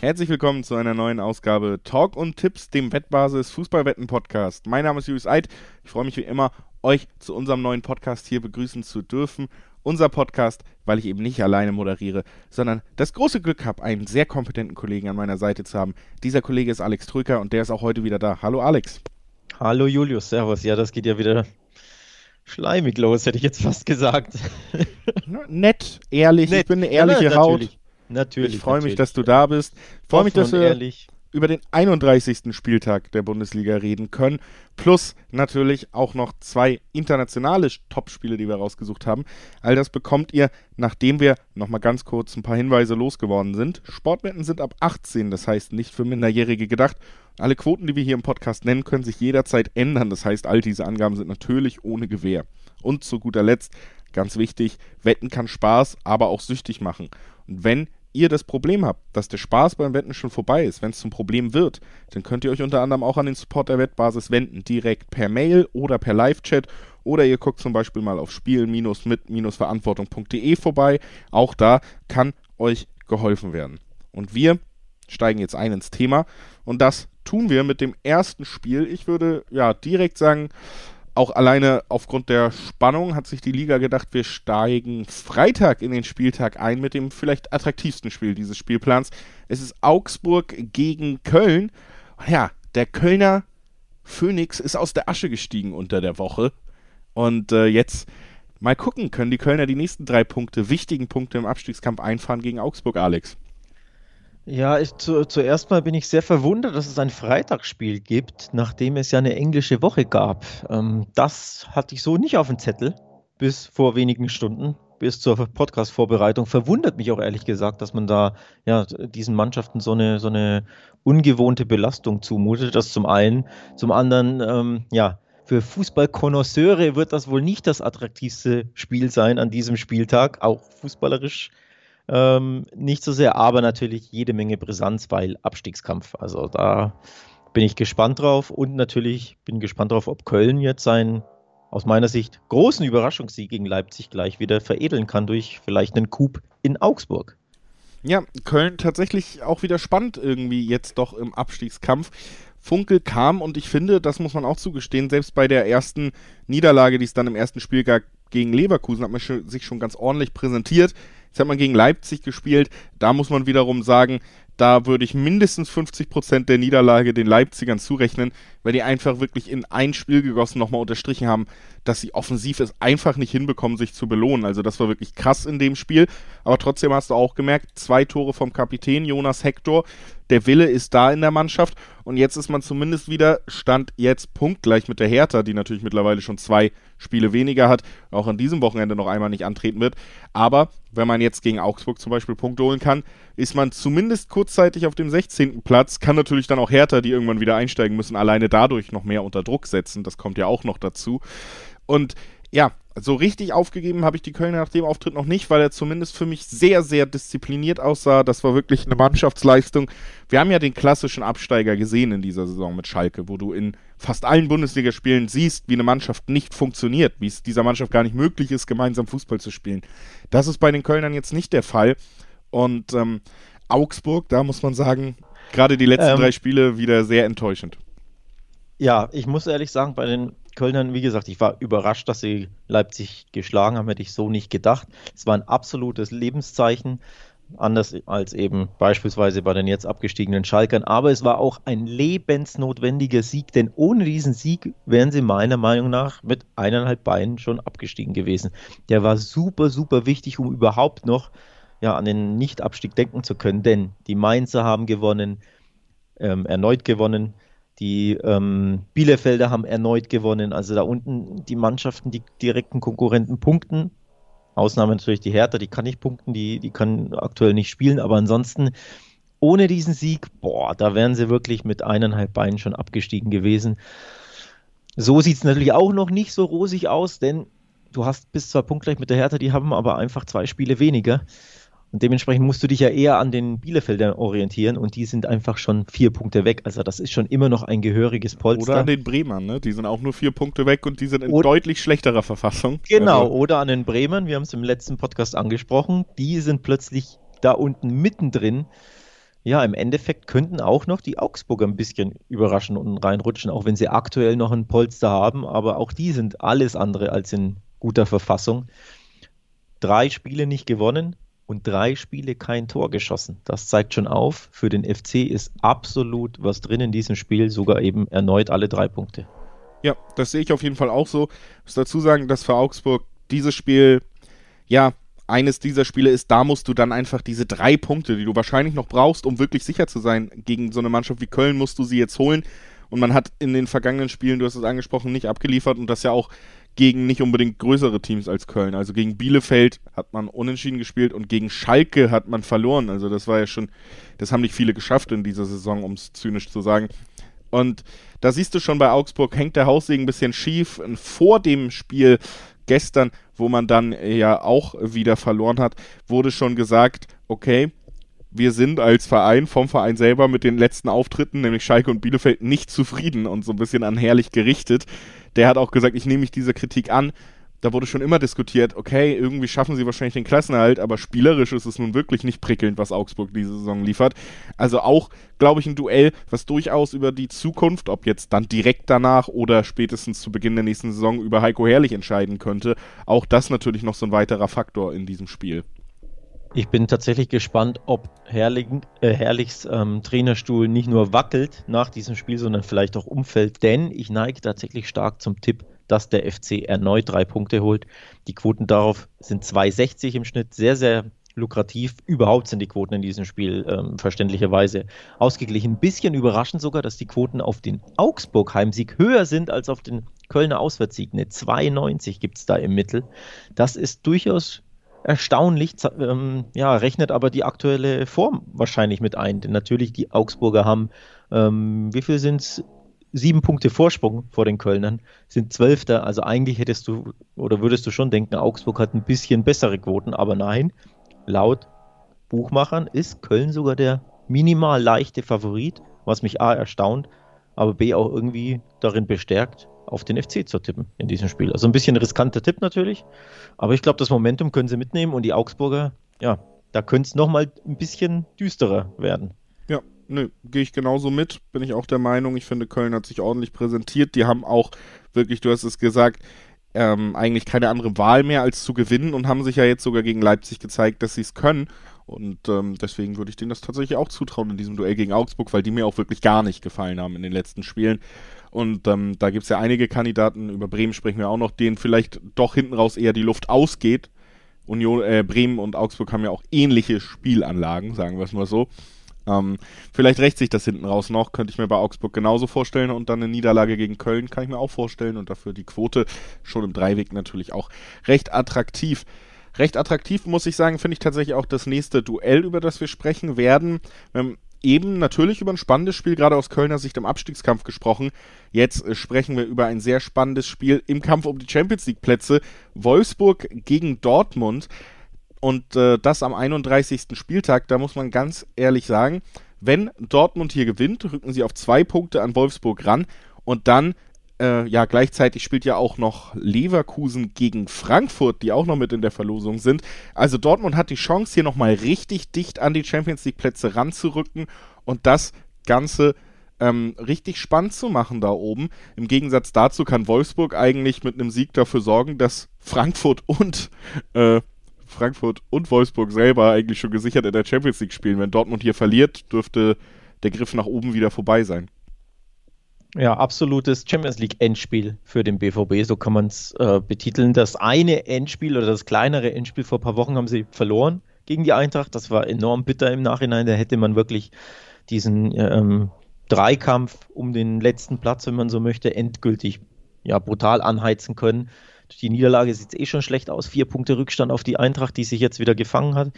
Herzlich willkommen zu einer neuen Ausgabe Talk und Tipps, dem Wettbasis Fußballwetten Podcast. Mein Name ist Julius Eid. Ich freue mich wie immer, euch zu unserem neuen Podcast hier begrüßen zu dürfen. Unser Podcast, weil ich eben nicht alleine moderiere, sondern das große Glück habe, einen sehr kompetenten Kollegen an meiner Seite zu haben. Dieser Kollege ist Alex Trücker und der ist auch heute wieder da. Hallo Alex. Hallo Julius, Servus. Ja, das geht ja wieder schleimig los, hätte ich jetzt fast gesagt. Nett, ehrlich, Nett. ich bin eine ehrliche ja, Haut. Natürlich. Natürlich. Ich freue mich, dass du da bist. Ich freue mich, dass wir ehrlich. über den 31. Spieltag der Bundesliga reden können. Plus natürlich auch noch zwei internationale Topspiele, die wir rausgesucht haben. All das bekommt ihr, nachdem wir nochmal ganz kurz ein paar Hinweise losgeworden sind. Sportwetten sind ab 18, das heißt nicht für Minderjährige gedacht. Alle Quoten, die wir hier im Podcast nennen, können sich jederzeit ändern. Das heißt, all diese Angaben sind natürlich ohne Gewähr. Und zu guter Letzt, ganz wichtig, Wetten kann Spaß, aber auch süchtig machen. Und wenn ihr das Problem habt, dass der Spaß beim Wetten schon vorbei ist, wenn es zum Problem wird, dann könnt ihr euch unter anderem auch an den Support der Wettbasis wenden, direkt per Mail oder per Live-Chat oder ihr guckt zum Beispiel mal auf spielen-mit-verantwortung.de vorbei. Auch da kann euch geholfen werden. Und wir steigen jetzt ein ins Thema und das tun wir mit dem ersten Spiel. Ich würde ja direkt sagen, auch alleine aufgrund der Spannung hat sich die Liga gedacht, wir steigen Freitag in den Spieltag ein mit dem vielleicht attraktivsten Spiel dieses Spielplans. Es ist Augsburg gegen Köln. Ja, der Kölner Phoenix ist aus der Asche gestiegen unter der Woche. Und äh, jetzt mal gucken, können die Kölner die nächsten drei Punkte, wichtigen Punkte im Abstiegskampf einfahren gegen Augsburg, Alex. Ja, ich, zu, zuerst mal bin ich sehr verwundert, dass es ein Freitagsspiel gibt, nachdem es ja eine englische Woche gab. Ähm, das hatte ich so nicht auf dem Zettel bis vor wenigen Stunden, bis zur Podcast-Vorbereitung. Verwundert mich auch ehrlich gesagt, dass man da ja diesen Mannschaften so eine, so eine ungewohnte Belastung zumutet. Das zum einen. Zum anderen, ähm, ja, für Fußballkonnoisseure wird das wohl nicht das attraktivste Spiel sein an diesem Spieltag, auch fußballerisch ähm, nicht so sehr, aber natürlich jede Menge Brisanz, weil Abstiegskampf. Also da bin ich gespannt drauf und natürlich bin gespannt drauf, ob Köln jetzt seinen aus meiner Sicht großen Überraschungssieg gegen Leipzig gleich wieder veredeln kann durch vielleicht einen Coup in Augsburg. Ja, Köln tatsächlich auch wieder spannend irgendwie jetzt doch im Abstiegskampf. Funkel kam und ich finde, das muss man auch zugestehen, selbst bei der ersten Niederlage, die es dann im ersten Spiel gab gegen Leverkusen, hat man sich schon ganz ordentlich präsentiert. Jetzt hat man gegen Leipzig gespielt. Da muss man wiederum sagen, da würde ich mindestens 50 Prozent der Niederlage den Leipzigern zurechnen, weil die einfach wirklich in ein Spiel gegossen nochmal unterstrichen haben, dass sie offensiv es einfach nicht hinbekommen, sich zu belohnen. Also das war wirklich krass in dem Spiel. Aber trotzdem hast du auch gemerkt, zwei Tore vom Kapitän Jonas Hector. Der Wille ist da in der Mannschaft und jetzt ist man zumindest wieder, stand jetzt punktgleich mit der Hertha, die natürlich mittlerweile schon zwei Spiele weniger hat, auch an diesem Wochenende noch einmal nicht antreten wird. Aber wenn man jetzt gegen Augsburg zum Beispiel Punkte holen kann, ist man zumindest kurzzeitig auf dem 16. Platz, kann natürlich dann auch Hertha, die irgendwann wieder einsteigen müssen, alleine dadurch noch mehr unter Druck setzen. Das kommt ja auch noch dazu. Und ja, so richtig aufgegeben habe ich die Kölner nach dem Auftritt noch nicht, weil er zumindest für mich sehr, sehr diszipliniert aussah. Das war wirklich eine Mannschaftsleistung. Wir haben ja den klassischen Absteiger gesehen in dieser Saison mit Schalke, wo du in fast allen Bundesligaspielen siehst, wie eine Mannschaft nicht funktioniert, wie es dieser Mannschaft gar nicht möglich ist, gemeinsam Fußball zu spielen. Das ist bei den Kölnern jetzt nicht der Fall. Und ähm, Augsburg, da muss man sagen, gerade die letzten ähm, drei Spiele wieder sehr enttäuschend. Ja, ich muss ehrlich sagen, bei den Kölnern, wie gesagt, ich war überrascht, dass sie Leipzig geschlagen haben, hätte ich so nicht gedacht. Es war ein absolutes Lebenszeichen, anders als eben beispielsweise bei den jetzt abgestiegenen Schalkern. Aber es war auch ein lebensnotwendiger Sieg, denn ohne diesen Sieg wären sie meiner Meinung nach mit eineinhalb Beinen schon abgestiegen gewesen. Der war super, super wichtig, um überhaupt noch ja, an den Nichtabstieg denken zu können, denn die Mainzer haben gewonnen, ähm, erneut gewonnen. Die ähm, Bielefelder haben erneut gewonnen. Also da unten die Mannschaften, die direkten Konkurrenten punkten. Ausnahme natürlich die Hertha, die kann nicht punkten, die, die kann aktuell nicht spielen. Aber ansonsten, ohne diesen Sieg, boah, da wären sie wirklich mit eineinhalb Beinen schon abgestiegen gewesen. So sieht es natürlich auch noch nicht so rosig aus, denn du hast bis zwei Punktgleich mit der Hertha, die haben aber einfach zwei Spiele weniger. Und dementsprechend musst du dich ja eher an den Bielefeldern orientieren und die sind einfach schon vier Punkte weg. Also das ist schon immer noch ein gehöriges Polster. Oder an den Bremern, ne? Die sind auch nur vier Punkte weg und die sind in oder, deutlich schlechterer Verfassung. Genau, also. oder an den Bremern, wir haben es im letzten Podcast angesprochen, die sind plötzlich da unten mittendrin ja, im Endeffekt könnten auch noch die Augsburger ein bisschen überraschen und reinrutschen, auch wenn sie aktuell noch ein Polster haben, aber auch die sind alles andere als in guter Verfassung. Drei Spiele nicht gewonnen und drei Spiele kein Tor geschossen. Das zeigt schon auf, für den FC ist absolut was drin in diesem Spiel, sogar eben erneut alle drei Punkte. Ja, das sehe ich auf jeden Fall auch so. Ich muss dazu sagen, dass für Augsburg dieses Spiel, ja, eines dieser Spiele ist, da musst du dann einfach diese drei Punkte, die du wahrscheinlich noch brauchst, um wirklich sicher zu sein, gegen so eine Mannschaft wie Köln musst du sie jetzt holen. Und man hat in den vergangenen Spielen, du hast es angesprochen, nicht abgeliefert und das ja auch gegen nicht unbedingt größere Teams als Köln. Also gegen Bielefeld hat man unentschieden gespielt und gegen Schalke hat man verloren. Also das war ja schon, das haben nicht viele geschafft in dieser Saison, um es zynisch zu sagen. Und da siehst du schon bei Augsburg, hängt der Haussegen ein bisschen schief. Vor dem Spiel gestern, wo man dann ja auch wieder verloren hat, wurde schon gesagt, okay, wir sind als Verein vom Verein selber mit den letzten Auftritten, nämlich Schalke und Bielefeld, nicht zufrieden und so ein bisschen an herrlich gerichtet. Der hat auch gesagt, ich nehme mich dieser Kritik an da wurde schon immer diskutiert, okay, irgendwie schaffen sie wahrscheinlich den Klassenerhalt, aber spielerisch ist es nun wirklich nicht prickelnd, was Augsburg diese Saison liefert. Also auch, glaube ich, ein Duell, was durchaus über die Zukunft, ob jetzt dann direkt danach oder spätestens zu Beginn der nächsten Saison über Heiko Herrlich entscheiden könnte. Auch das natürlich noch so ein weiterer Faktor in diesem Spiel. Ich bin tatsächlich gespannt, ob Herrlich, äh, Herrlichs ähm, Trainerstuhl nicht nur wackelt nach diesem Spiel, sondern vielleicht auch umfällt, denn ich neige tatsächlich stark zum Tipp, dass der FC erneut drei Punkte holt. Die Quoten darauf sind 2,60 im Schnitt, sehr, sehr lukrativ. Überhaupt sind die Quoten in diesem Spiel ähm, verständlicherweise ausgeglichen. Ein bisschen überraschend sogar, dass die Quoten auf den Augsburg-Heimsieg höher sind als auf den Kölner Auswärtssieg. Eine 2,90 gibt es da im Mittel. Das ist durchaus erstaunlich, ähm, ja, rechnet aber die aktuelle Form wahrscheinlich mit ein. Denn natürlich, die Augsburger haben, ähm, wie viel sind es? sieben Punkte Vorsprung vor den Kölnern, sind Zwölfter. Also eigentlich hättest du oder würdest du schon denken, Augsburg hat ein bisschen bessere Quoten, aber nein, laut Buchmachern ist Köln sogar der minimal leichte Favorit, was mich A erstaunt, aber B auch irgendwie darin bestärkt, auf den FC zu tippen in diesem Spiel. Also ein bisschen riskanter Tipp natürlich, aber ich glaube, das Momentum können sie mitnehmen und die Augsburger, ja, da könnte es nochmal ein bisschen düsterer werden. Ja, nö, gehe ich genauso mit. Bin ich auch der Meinung. Ich finde, Köln hat sich ordentlich präsentiert. Die haben auch wirklich, du hast es gesagt, ähm, eigentlich keine andere Wahl mehr als zu gewinnen und haben sich ja jetzt sogar gegen Leipzig gezeigt, dass sie es können. Und ähm, deswegen würde ich denen das tatsächlich auch zutrauen in diesem Duell gegen Augsburg, weil die mir auch wirklich gar nicht gefallen haben in den letzten Spielen. Und ähm, da gibt es ja einige Kandidaten, über Bremen sprechen wir auch noch, denen vielleicht doch hinten raus eher die Luft ausgeht. Union, äh, Bremen und Augsburg haben ja auch ähnliche Spielanlagen, sagen wir es mal so. Ähm, vielleicht rächt sich das hinten raus noch, könnte ich mir bei Augsburg genauso vorstellen und dann eine Niederlage gegen Köln kann ich mir auch vorstellen und dafür die Quote schon im Dreiweg natürlich auch recht attraktiv. Recht attraktiv muss ich sagen, finde ich tatsächlich auch das nächste Duell, über das wir sprechen werden. Haben eben natürlich über ein spannendes Spiel, gerade aus Kölner Sicht im Abstiegskampf gesprochen. Jetzt äh, sprechen wir über ein sehr spannendes Spiel im Kampf um die Champions League Plätze. Wolfsburg gegen Dortmund. Und äh, das am 31. Spieltag, da muss man ganz ehrlich sagen, wenn Dortmund hier gewinnt, rücken sie auf zwei Punkte an Wolfsburg ran und dann, äh, ja, gleichzeitig spielt ja auch noch Leverkusen gegen Frankfurt, die auch noch mit in der Verlosung sind. Also Dortmund hat die Chance, hier nochmal richtig dicht an die Champions League Plätze ranzurücken und das Ganze ähm, richtig spannend zu machen da oben. Im Gegensatz dazu kann Wolfsburg eigentlich mit einem Sieg dafür sorgen, dass Frankfurt und äh, Frankfurt und Wolfsburg selber eigentlich schon gesichert in der Champions League spielen. Wenn Dortmund hier verliert, dürfte der Griff nach oben wieder vorbei sein. Ja, absolutes Champions League Endspiel für den BVB, so kann man es äh, betiteln. Das eine Endspiel oder das kleinere Endspiel vor ein paar Wochen haben sie verloren gegen die Eintracht. Das war enorm bitter im Nachhinein. Da hätte man wirklich diesen ähm, Dreikampf um den letzten Platz, wenn man so möchte, endgültig ja, brutal anheizen können. Die Niederlage sieht es eh schon schlecht aus. Vier Punkte Rückstand auf die Eintracht, die sich jetzt wieder gefangen hat.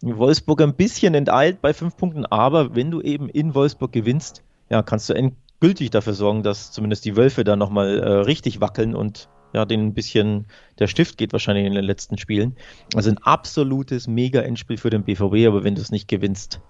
Wolfsburg ein bisschen enteilt bei fünf Punkten, aber wenn du eben in Wolfsburg gewinnst, ja, kannst du endgültig dafür sorgen, dass zumindest die Wölfe da nochmal äh, richtig wackeln und ja, denen ein bisschen der Stift geht wahrscheinlich in den letzten Spielen. Also ein absolutes Mega-Endspiel für den BVB, aber wenn du es nicht gewinnst,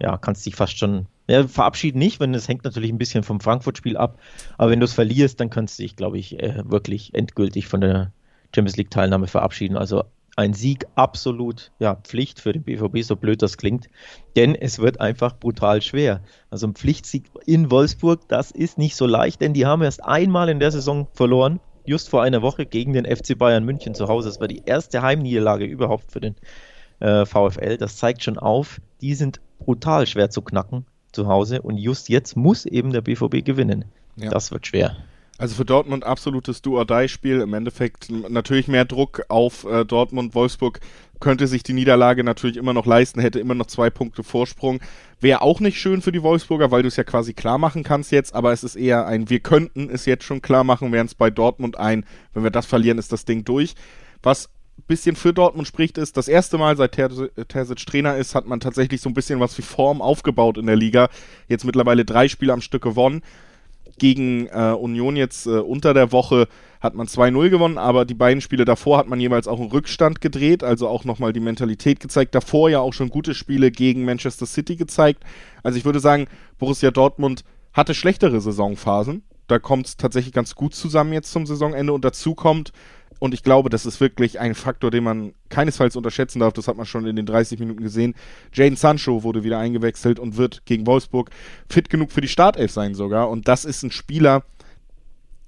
ja, kannst dich fast schon ja, verabschieden nicht, wenn es hängt natürlich ein bisschen vom Frankfurt-Spiel ab. Aber wenn du es verlierst, dann kannst du dich, glaube ich, äh, wirklich endgültig von der Champions League-Teilnahme verabschieden. Also ein Sieg absolut ja, Pflicht für den BVB, so blöd das klingt, denn es wird einfach brutal schwer. Also ein Pflichtsieg in Wolfsburg, das ist nicht so leicht, denn die haben erst einmal in der Saison verloren, just vor einer Woche gegen den FC Bayern München zu Hause. Das war die erste Heimniederlage überhaupt für den äh, VfL. Das zeigt schon auf, die sind brutal schwer zu knacken zu Hause und just jetzt muss eben der BVB gewinnen. Ja. Das wird schwer. Also für Dortmund absolutes Do-or-Die-Spiel. Im Endeffekt natürlich mehr Druck auf äh, Dortmund. Wolfsburg könnte sich die Niederlage natürlich immer noch leisten, hätte immer noch zwei Punkte Vorsprung. Wäre auch nicht schön für die Wolfsburger, weil du es ja quasi klar machen kannst jetzt, aber es ist eher ein Wir könnten es jetzt schon klar machen, während es bei Dortmund ein, wenn wir das verlieren, ist das Ding durch. Was bisschen für Dortmund spricht, ist, das erste Mal seit Terzic Trainer ist, hat man tatsächlich so ein bisschen was wie Form aufgebaut in der Liga. Jetzt mittlerweile drei Spiele am Stück gewonnen gegen äh, Union jetzt äh, unter der Woche hat man 2-0 gewonnen, aber die beiden Spiele davor hat man jeweils auch einen Rückstand gedreht, also auch nochmal die Mentalität gezeigt. Davor ja auch schon gute Spiele gegen Manchester City gezeigt. Also ich würde sagen, Borussia Dortmund hatte schlechtere Saisonphasen. Da kommt es tatsächlich ganz gut zusammen jetzt zum Saisonende und dazu kommt, und ich glaube, das ist wirklich ein Faktor, den man keinesfalls unterschätzen darf. Das hat man schon in den 30 Minuten gesehen. Jaden Sancho wurde wieder eingewechselt und wird gegen Wolfsburg fit genug für die Startelf sein sogar. Und das ist ein Spieler,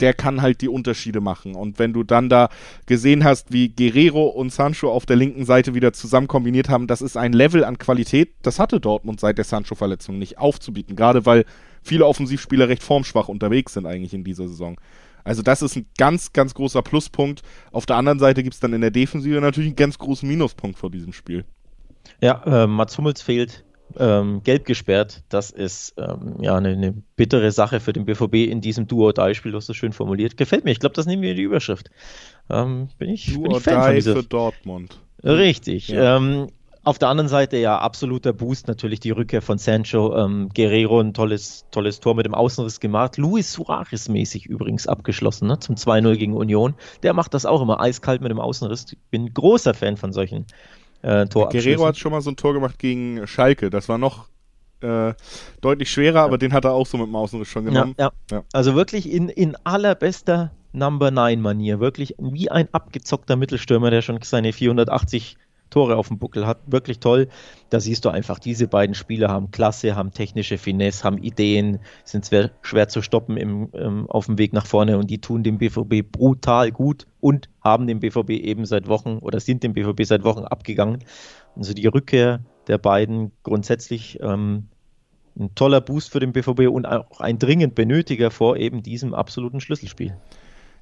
der kann halt die Unterschiede machen. Und wenn du dann da gesehen hast, wie Guerrero und Sancho auf der linken Seite wieder zusammen kombiniert haben, das ist ein Level an Qualität, das hatte Dortmund seit der Sancho-Verletzung nicht aufzubieten. Gerade weil viele Offensivspieler recht formschwach unterwegs sind eigentlich in dieser Saison. Also das ist ein ganz, ganz großer Pluspunkt. Auf der anderen Seite gibt es dann in der Defensive natürlich einen ganz großen Minuspunkt vor diesem Spiel. Ja, äh, Mats Hummels fehlt. Ähm, gelb gesperrt, das ist ähm, ja eine, eine, bittere Sache für den BVB in diesem Duo-Die-Spiel, du hast das schön formuliert. Gefällt mir, ich glaube, das nehmen wir in die Überschrift. Ähm, bin ich, bin ich Fan von dieser... für Dortmund. Richtig. Ja. Ähm, auf der anderen Seite ja absoluter Boost natürlich die Rückkehr von Sancho. Ähm, Guerrero ein tolles, tolles Tor mit dem Außenriss gemacht. Luis Suarez mäßig übrigens abgeschlossen ne, zum 2-0 gegen Union. Der macht das auch immer eiskalt mit dem Außenriss. Ich bin großer Fan von solchen äh. Guerrero hat schon mal so ein Tor gemacht gegen Schalke. Das war noch äh, deutlich schwerer, ja. aber den hat er auch so mit dem Außenriss schon genommen. Ja, ja. ja. Also wirklich in, in allerbester Number 9 Manier. Wirklich wie ein abgezockter Mittelstürmer, der schon seine 480 Tore auf dem Buckel hat. Wirklich toll. Da siehst du einfach, diese beiden Spieler haben Klasse, haben technische Finesse, haben Ideen, sind schwer, schwer zu stoppen im, ähm, auf dem Weg nach vorne und die tun dem BVB brutal gut und haben den BVB eben seit Wochen oder sind dem BVB seit Wochen abgegangen. Also die Rückkehr der beiden grundsätzlich ähm, ein toller Boost für den BVB und auch ein dringend benötiger vor eben diesem absoluten Schlüsselspiel.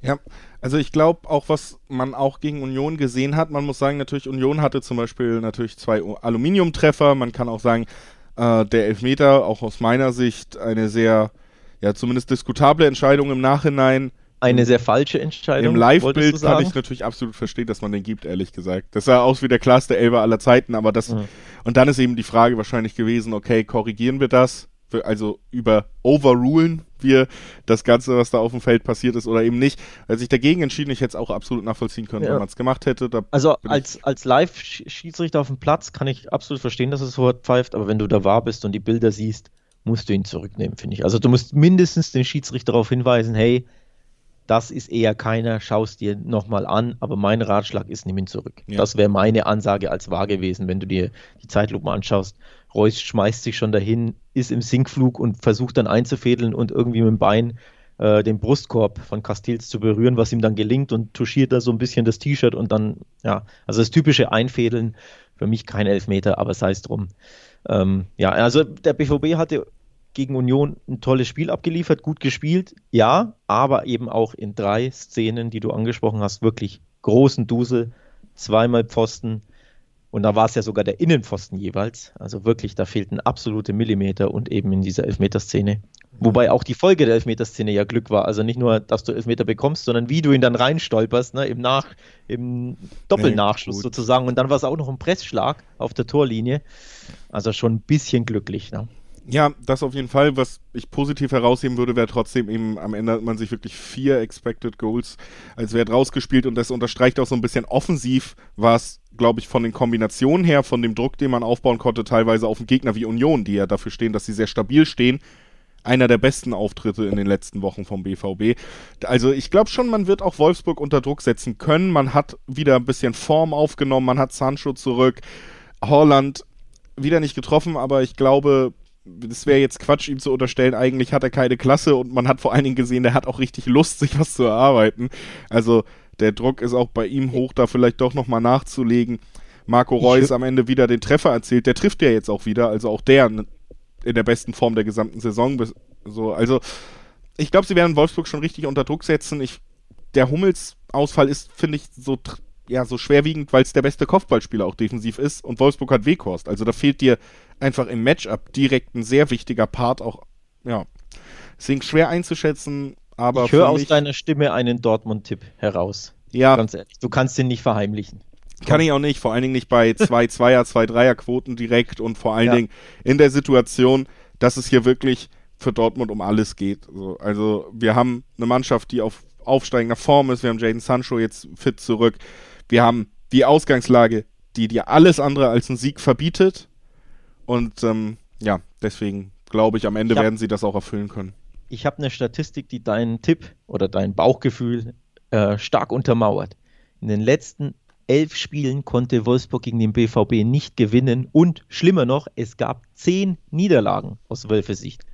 Ja, also ich glaube auch, was man auch gegen Union gesehen hat, man muss sagen, natürlich, Union hatte zum Beispiel natürlich zwei Aluminiumtreffer, man kann auch sagen, äh, der Elfmeter, auch aus meiner Sicht, eine sehr, ja, zumindest diskutable Entscheidung im Nachhinein. Eine sehr falsche Entscheidung. Im Live-Bild kann ich natürlich absolut verstehen, dass man den gibt, ehrlich gesagt. Das sah aus wie der klarste Elber aller Zeiten, aber das, mhm. und dann ist eben die Frage wahrscheinlich gewesen, okay, korrigieren wir das? Also über overrulen wir das Ganze, was da auf dem Feld passiert ist oder eben nicht. Als ich dagegen entschieden, ich hätte es auch absolut nachvollziehen können, ja. wenn man es gemacht hätte. also als, als Live-Schiedsrichter auf dem Platz kann ich absolut verstehen, dass es so pfeift, aber wenn du da wahr bist und die Bilder siehst, musst du ihn zurücknehmen, finde ich. Also du musst mindestens den Schiedsrichter darauf hinweisen, hey, das ist eher keiner, schaust dir nochmal an, aber mein Ratschlag ist, nimm ihn zurück. Ja. Das wäre meine Ansage als wahr gewesen, wenn du dir die Zeitlupe anschaust. Reus schmeißt sich schon dahin, ist im Sinkflug und versucht dann einzufädeln und irgendwie mit dem Bein äh, den Brustkorb von Castils zu berühren, was ihm dann gelingt und touchiert da so ein bisschen das T-Shirt und dann, ja, also das typische Einfädeln, für mich kein Elfmeter, aber sei es drum. Ähm, ja, also der BVB hatte gegen Union ein tolles Spiel abgeliefert, gut gespielt, ja, aber eben auch in drei Szenen, die du angesprochen hast, wirklich großen Dusel, zweimal Pfosten, und da war es ja sogar der Innenpfosten jeweils. Also wirklich, da fehlten absolute Millimeter und eben in dieser Elfmeterszene. Wobei auch die Folge der Elfmeterszene ja Glück war. Also nicht nur, dass du Elfmeter bekommst, sondern wie du ihn dann reinstolperst, ne, im, Nach-, im Doppelnachschuss nee, sozusagen. Und dann war es auch noch ein Pressschlag auf der Torlinie. Also schon ein bisschen glücklich. Ne? Ja, das auf jeden Fall. Was ich positiv herausheben würde, wäre trotzdem eben, am Ende hat man sich wirklich vier Expected Goals als Wert rausgespielt und das unterstreicht auch so ein bisschen offensiv, was, glaube ich, von den Kombinationen her, von dem Druck, den man aufbauen konnte, teilweise auf den Gegner wie Union, die ja dafür stehen, dass sie sehr stabil stehen, einer der besten Auftritte in den letzten Wochen vom BVB. Also ich glaube schon, man wird auch Wolfsburg unter Druck setzen können. Man hat wieder ein bisschen Form aufgenommen, man hat Sancho zurück. Holland wieder nicht getroffen, aber ich glaube, es wäre jetzt Quatsch, ihm zu unterstellen, eigentlich hat er keine Klasse und man hat vor allen Dingen gesehen, der hat auch richtig Lust, sich was zu erarbeiten. Also der Druck ist auch bei ihm hoch, da vielleicht doch nochmal nachzulegen. Marco Reus am Ende wieder den Treffer erzielt. Der trifft ja jetzt auch wieder, also auch der in der besten Form der gesamten Saison. So, also ich glaube, sie werden Wolfsburg schon richtig unter Druck setzen. Ich, der Hummels-Ausfall ist, finde ich, so ja, so schwerwiegend, weil es der beste Kopfballspieler auch defensiv ist und Wolfsburg hat Weghorst. Also da fehlt dir einfach im Matchup direkt ein sehr wichtiger Part auch, ja. Deswegen schwer einzuschätzen, aber. Ich höre aus deiner Stimme einen Dortmund-Tipp heraus. Ja. Ganz ehrlich, du kannst den nicht verheimlichen. Kann ich auch nicht, vor allen Dingen nicht bei zwei Zweier, zwei Dreier Quoten direkt und vor allen ja. Dingen in der Situation, dass es hier wirklich für Dortmund um alles geht. Also wir haben eine Mannschaft, die auf aufsteigender Form ist. Wir haben Jaden Sancho jetzt fit zurück. Wir haben die Ausgangslage, die dir alles andere als einen Sieg verbietet. Und ähm, ja, deswegen glaube ich, am Ende hab, werden sie das auch erfüllen können. Ich habe eine Statistik, die deinen Tipp oder dein Bauchgefühl äh, stark untermauert. In den letzten elf Spielen konnte Wolfsburg gegen den BVB nicht gewinnen und schlimmer noch, es gab zehn Niederlagen aus Wölfes Sicht.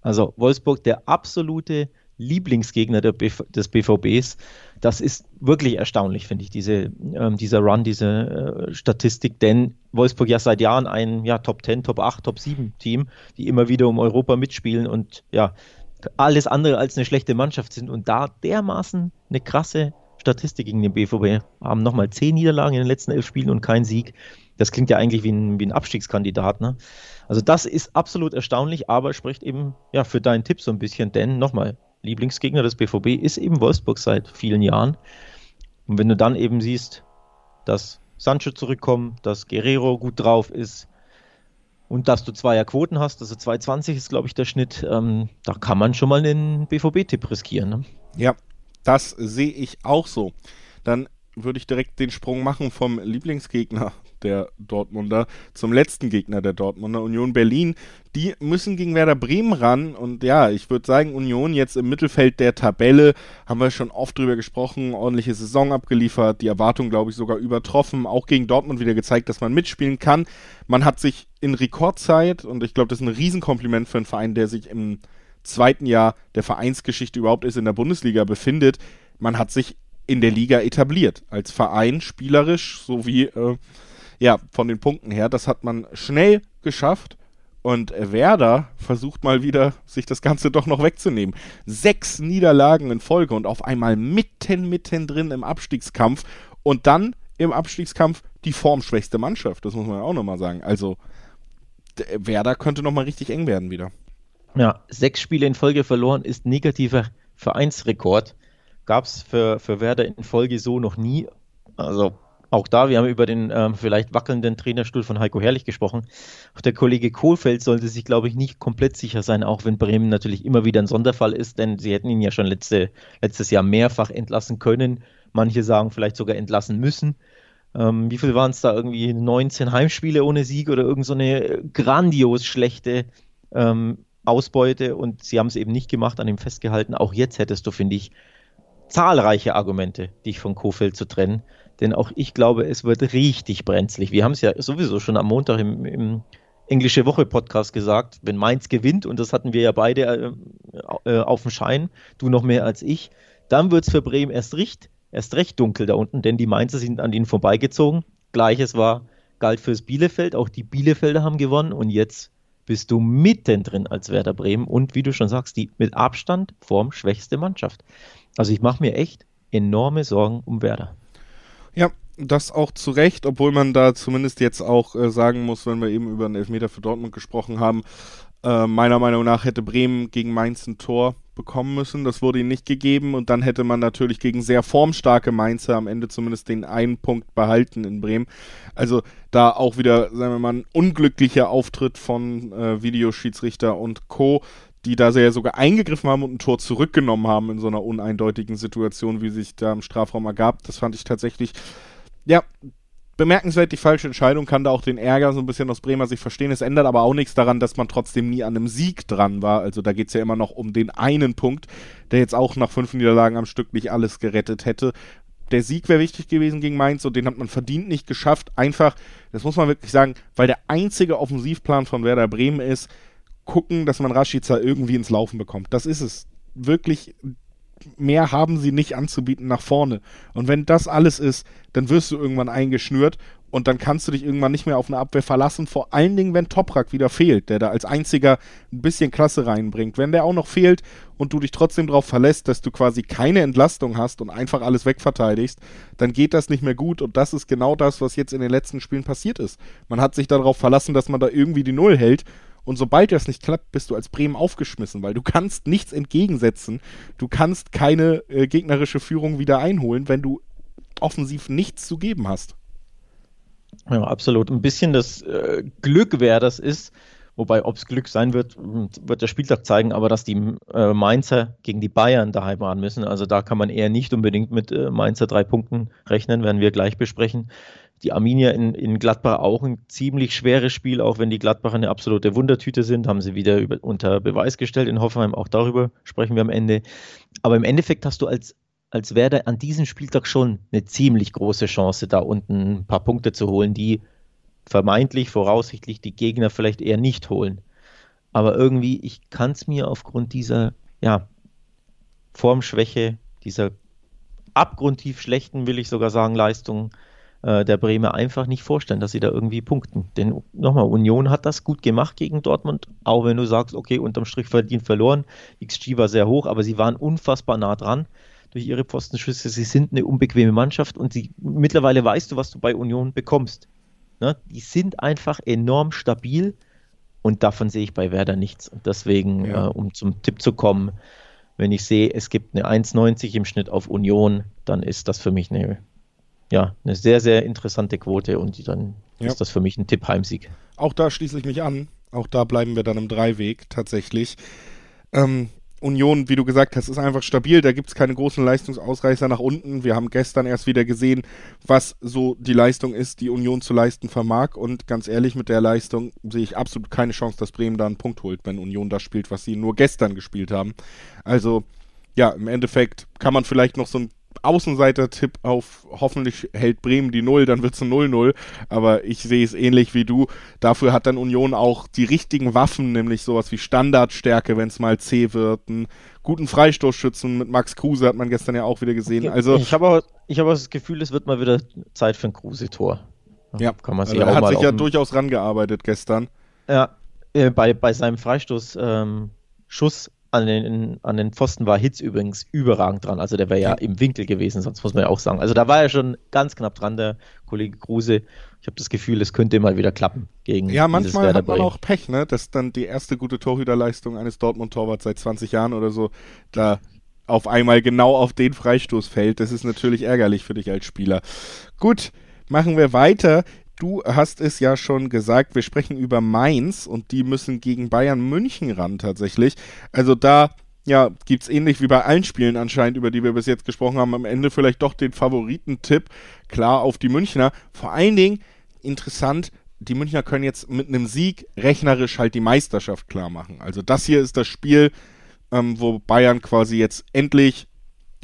Also Wolfsburg der absolute Lieblingsgegner BV des BVBs. Das ist wirklich erstaunlich, finde ich, diese, ähm, dieser Run, diese äh, Statistik, denn Wolfsburg ja seit Jahren ein ja, Top 10, Top 8, Top 7 Team, die immer wieder um Europa mitspielen und ja, alles andere als eine schlechte Mannschaft sind und da dermaßen eine krasse Statistik gegen den BVB haben nochmal zehn Niederlagen in den letzten elf Spielen und kein Sieg. Das klingt ja eigentlich wie ein, wie ein Abstiegskandidat. Ne? Also das ist absolut erstaunlich, aber spricht eben ja für deinen Tipp so ein bisschen, denn nochmal, Lieblingsgegner des BVB ist eben Wolfsburg seit vielen Jahren. Und wenn du dann eben siehst, dass Sancho zurückkommt, dass Guerrero gut drauf ist und dass du zweier Quoten hast, also 2,20 ist, glaube ich, der Schnitt, ähm, da kann man schon mal einen BVB-Tipp riskieren. Ne? Ja, das sehe ich auch so. Dann würde ich direkt den Sprung machen vom Lieblingsgegner der Dortmunder zum letzten Gegner der Dortmunder, Union Berlin. Die müssen gegen Werder Bremen ran und ja, ich würde sagen, Union jetzt im Mittelfeld der Tabelle, haben wir schon oft drüber gesprochen, ordentliche Saison abgeliefert, die Erwartung, glaube ich, sogar übertroffen, auch gegen Dortmund wieder gezeigt, dass man mitspielen kann. Man hat sich in Rekordzeit, und ich glaube, das ist ein Riesenkompliment für einen Verein, der sich im zweiten Jahr der Vereinsgeschichte überhaupt ist in der Bundesliga befindet, man hat sich in der Liga etabliert. Als Verein, spielerisch, sowie äh, ja, von den Punkten her. Das hat man schnell geschafft. Und Werder versucht mal wieder, sich das Ganze doch noch wegzunehmen. Sechs Niederlagen in Folge und auf einmal mitten, mitten drin im Abstiegskampf. Und dann im Abstiegskampf die formschwächste Mannschaft. Das muss man auch nochmal sagen. Also, Werder könnte nochmal richtig eng werden wieder. Ja, sechs Spiele in Folge verloren ist negativer Vereinsrekord gab es für, für Werder in Folge so noch nie. Also auch da, wir haben über den ähm, vielleicht wackelnden Trainerstuhl von Heiko Herrlich gesprochen. Auch der Kollege Kohlfeld sollte sich, glaube ich, nicht komplett sicher sein, auch wenn Bremen natürlich immer wieder ein Sonderfall ist, denn sie hätten ihn ja schon letzte, letztes Jahr mehrfach entlassen können. Manche sagen vielleicht sogar entlassen müssen. Ähm, wie viel waren es da? Irgendwie 19 Heimspiele ohne Sieg oder irgend so grandios schlechte ähm, Ausbeute und sie haben es eben nicht gemacht, an ihm festgehalten. Auch jetzt hättest du, finde ich, zahlreiche Argumente, dich von Kofeld zu trennen. Denn auch ich glaube, es wird richtig brenzlig. Wir haben es ja sowieso schon am Montag im, im Englische Woche Podcast gesagt, wenn Mainz gewinnt, und das hatten wir ja beide äh, äh, auf dem Schein, du noch mehr als ich, dann wird es für Bremen erst recht, erst recht dunkel da unten, denn die Mainzer sind an ihnen vorbeigezogen. Gleiches war, galt fürs Bielefeld, auch die Bielefelder haben gewonnen und jetzt bist du mittendrin als Werder Bremen und wie du schon sagst, die mit Abstand formschwächste Mannschaft. Also ich mache mir echt enorme Sorgen um Werder. Ja, das auch zu Recht, obwohl man da zumindest jetzt auch äh, sagen muss, wenn wir eben über einen Elfmeter für Dortmund gesprochen haben, äh, meiner Meinung nach hätte Bremen gegen Mainz ein Tor bekommen müssen. Das wurde ihnen nicht gegeben und dann hätte man natürlich gegen sehr formstarke Mainzer am Ende zumindest den einen Punkt behalten in Bremen. Also da auch wieder, sagen wir mal, ein unglücklicher Auftritt von äh, Videoschiedsrichter und Co die da sehr sogar eingegriffen haben und ein Tor zurückgenommen haben in so einer uneindeutigen Situation, wie sich da im Strafraum ergab. Das fand ich tatsächlich, ja, bemerkenswert die falsche Entscheidung, kann da auch den Ärger so ein bisschen aus Bremer sich verstehen. Es ändert aber auch nichts daran, dass man trotzdem nie an einem Sieg dran war. Also da geht es ja immer noch um den einen Punkt, der jetzt auch nach fünf Niederlagen am Stück nicht alles gerettet hätte. Der Sieg wäre wichtig gewesen gegen Mainz und den hat man verdient nicht geschafft. Einfach, das muss man wirklich sagen, weil der einzige Offensivplan von Werder Bremen ist, gucken, dass man Rashica irgendwie ins Laufen bekommt. Das ist es. Wirklich mehr haben sie nicht anzubieten nach vorne. Und wenn das alles ist, dann wirst du irgendwann eingeschnürt und dann kannst du dich irgendwann nicht mehr auf eine Abwehr verlassen, vor allen Dingen, wenn Toprak wieder fehlt, der da als einziger ein bisschen Klasse reinbringt. Wenn der auch noch fehlt und du dich trotzdem darauf verlässt, dass du quasi keine Entlastung hast und einfach alles wegverteidigst, dann geht das nicht mehr gut und das ist genau das, was jetzt in den letzten Spielen passiert ist. Man hat sich darauf verlassen, dass man da irgendwie die Null hält und sobald das nicht klappt, bist du als Bremen aufgeschmissen, weil du kannst nichts entgegensetzen. Du kannst keine äh, gegnerische Führung wieder einholen, wenn du offensiv nichts zu geben hast. Ja, absolut. Ein bisschen das äh, Glück, wer das ist, wobei ob es Glück sein wird, wird der Spieltag zeigen, aber dass die äh, Mainzer gegen die Bayern daheim ran müssen, also da kann man eher nicht unbedingt mit äh, Mainzer drei Punkten rechnen, werden wir gleich besprechen die Arminia in, in Gladbach auch ein ziemlich schweres Spiel, auch wenn die Gladbacher eine absolute Wundertüte sind, haben sie wieder über, unter Beweis gestellt in Hoffenheim. Auch darüber sprechen wir am Ende. Aber im Endeffekt hast du als, als Werder an diesem Spieltag schon eine ziemlich große Chance, da unten ein paar Punkte zu holen, die vermeintlich, voraussichtlich die Gegner vielleicht eher nicht holen. Aber irgendwie, ich kann es mir aufgrund dieser ja, Formschwäche, dieser abgrundtief schlechten, will ich sogar sagen, Leistungen äh, der Bremer einfach nicht vorstellen, dass sie da irgendwie punkten. Denn nochmal, Union hat das gut gemacht gegen Dortmund, auch wenn du sagst, okay, unterm Strich verdient verloren. XG war sehr hoch, aber sie waren unfassbar nah dran durch ihre Postenschüsse. Sie sind eine unbequeme Mannschaft und sie, mittlerweile weißt du, was du bei Union bekommst. Ne? Die sind einfach enorm stabil und davon sehe ich bei Werder nichts. Und deswegen, ja. äh, um zum Tipp zu kommen, wenn ich sehe, es gibt eine 1,90 im Schnitt auf Union, dann ist das für mich eine ja, eine sehr, sehr interessante Quote und dann ja. ist das für mich ein Tipp Heimsieg. Auch da schließe ich mich an. Auch da bleiben wir dann im Dreiweg tatsächlich. Ähm, Union, wie du gesagt hast, ist einfach stabil. Da gibt es keine großen Leistungsausreißer nach unten. Wir haben gestern erst wieder gesehen, was so die Leistung ist, die Union zu leisten vermag. Und ganz ehrlich, mit der Leistung sehe ich absolut keine Chance, dass Bremen da einen Punkt holt, wenn Union das spielt, was sie nur gestern gespielt haben. Also, ja, im Endeffekt kann man vielleicht noch so ein Außenseiter-Tipp auf hoffentlich hält Bremen die Null, dann wird es ein 0-0. Aber ich sehe es ähnlich wie du. Dafür hat dann Union auch die richtigen Waffen, nämlich sowas wie Standardstärke, wenn es mal zäh wird. Einen guten Freistoßschützen mit Max Kruse hat man gestern ja auch wieder gesehen. Also ich habe ich hab das Gefühl, es wird mal wieder Zeit für ein Kruse-Tor. Ja, kann man sich also er hat sich ja durchaus rangearbeitet gestern. Ja, äh, bei, bei seinem Freistoß ähm, Schuss an den, an den Pfosten war Hitz übrigens überragend dran. Also der wäre ja im Winkel gewesen, sonst muss man ja auch sagen. Also da war er schon ganz knapp dran, der Kollege Kruse. Ich habe das Gefühl, es könnte mal wieder klappen gegen Ja, manchmal hat man auch Pech, ne? Das ist dann die erste gute Torhüterleistung eines Dortmund-Torwarts seit 20 Jahren oder so. Da auf einmal genau auf den Freistoß fällt. Das ist natürlich ärgerlich für dich als Spieler. Gut, machen wir weiter. Du hast es ja schon gesagt, wir sprechen über Mainz und die müssen gegen Bayern München ran tatsächlich. Also da ja, gibt es ähnlich wie bei allen Spielen anscheinend, über die wir bis jetzt gesprochen haben, am Ende vielleicht doch den Favoritentipp klar auf die Münchner. Vor allen Dingen interessant, die Münchner können jetzt mit einem Sieg rechnerisch halt die Meisterschaft klar machen. Also das hier ist das Spiel, ähm, wo Bayern quasi jetzt endlich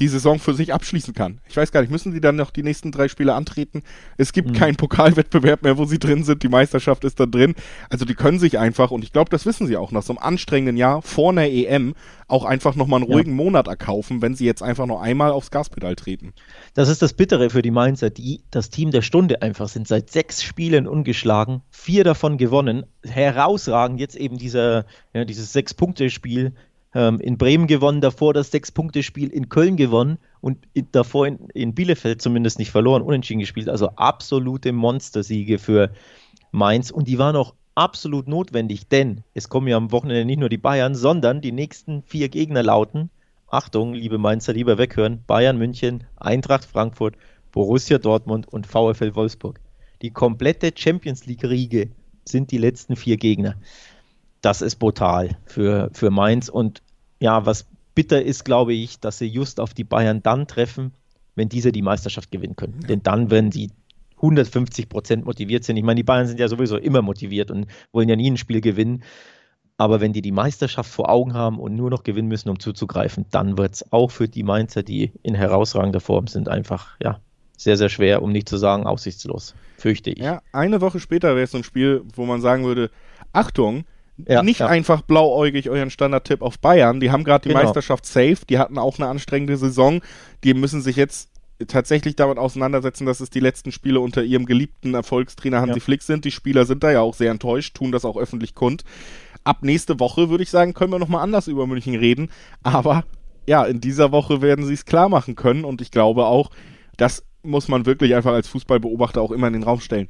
die Saison für sich abschließen kann. Ich weiß gar nicht, müssen sie dann noch die nächsten drei Spiele antreten? Es gibt mhm. keinen Pokalwettbewerb mehr, wo sie drin sind. Die Meisterschaft ist da drin. Also die können sich einfach, und ich glaube, das wissen sie auch nach so einem anstrengenden Jahr vor einer EM, auch einfach nochmal einen ruhigen ja. Monat erkaufen, wenn sie jetzt einfach noch einmal aufs Gaspedal treten. Das ist das Bittere für die Mainzer, die das Team der Stunde einfach sind. Seit sechs Spielen ungeschlagen, vier davon gewonnen. Herausragend jetzt eben dieser, ja, dieses Sechs-Punkte-Spiel ähm, in Bremen gewonnen, davor das Sechs-Punkte-Spiel in Köln gewonnen und in, davor in, in, Bielefeld zumindest nicht verloren, unentschieden gespielt. Also absolute Monstersiege für Mainz und die waren auch absolut notwendig, denn es kommen ja am Wochenende nicht nur die Bayern, sondern die nächsten vier Gegner lauten, Achtung, liebe Mainzer, lieber weghören, Bayern München, Eintracht Frankfurt, Borussia Dortmund und VfL Wolfsburg. Die komplette Champions League-Riege sind die letzten vier Gegner das ist brutal für, für Mainz. Und ja, was bitter ist, glaube ich, dass sie just auf die Bayern dann treffen, wenn diese die Meisterschaft gewinnen können. Ja. Denn dann werden sie 150 Prozent motiviert sind. Ich meine, die Bayern sind ja sowieso immer motiviert und wollen ja nie ein Spiel gewinnen. Aber wenn die die Meisterschaft vor Augen haben und nur noch gewinnen müssen, um zuzugreifen, dann wird es auch für die Mainzer, die in herausragender Form sind, einfach ja, sehr, sehr schwer, um nicht zu sagen aussichtslos, fürchte ich. Ja, eine Woche später wäre es so ein Spiel, wo man sagen würde, Achtung, ja, nicht ja. einfach blauäugig euren Standardtipp auf Bayern. Die haben gerade die genau. Meisterschaft safe, die hatten auch eine anstrengende Saison. Die müssen sich jetzt tatsächlich damit auseinandersetzen, dass es die letzten Spiele unter ihrem geliebten Erfolgstrainer Hansi ja. Flick sind. Die Spieler sind da ja auch sehr enttäuscht, tun das auch öffentlich kund. Ab nächste Woche, würde ich sagen, können wir nochmal anders über München reden. Aber ja, in dieser Woche werden sie es klar machen können und ich glaube auch, das muss man wirklich einfach als Fußballbeobachter auch immer in den Raum stellen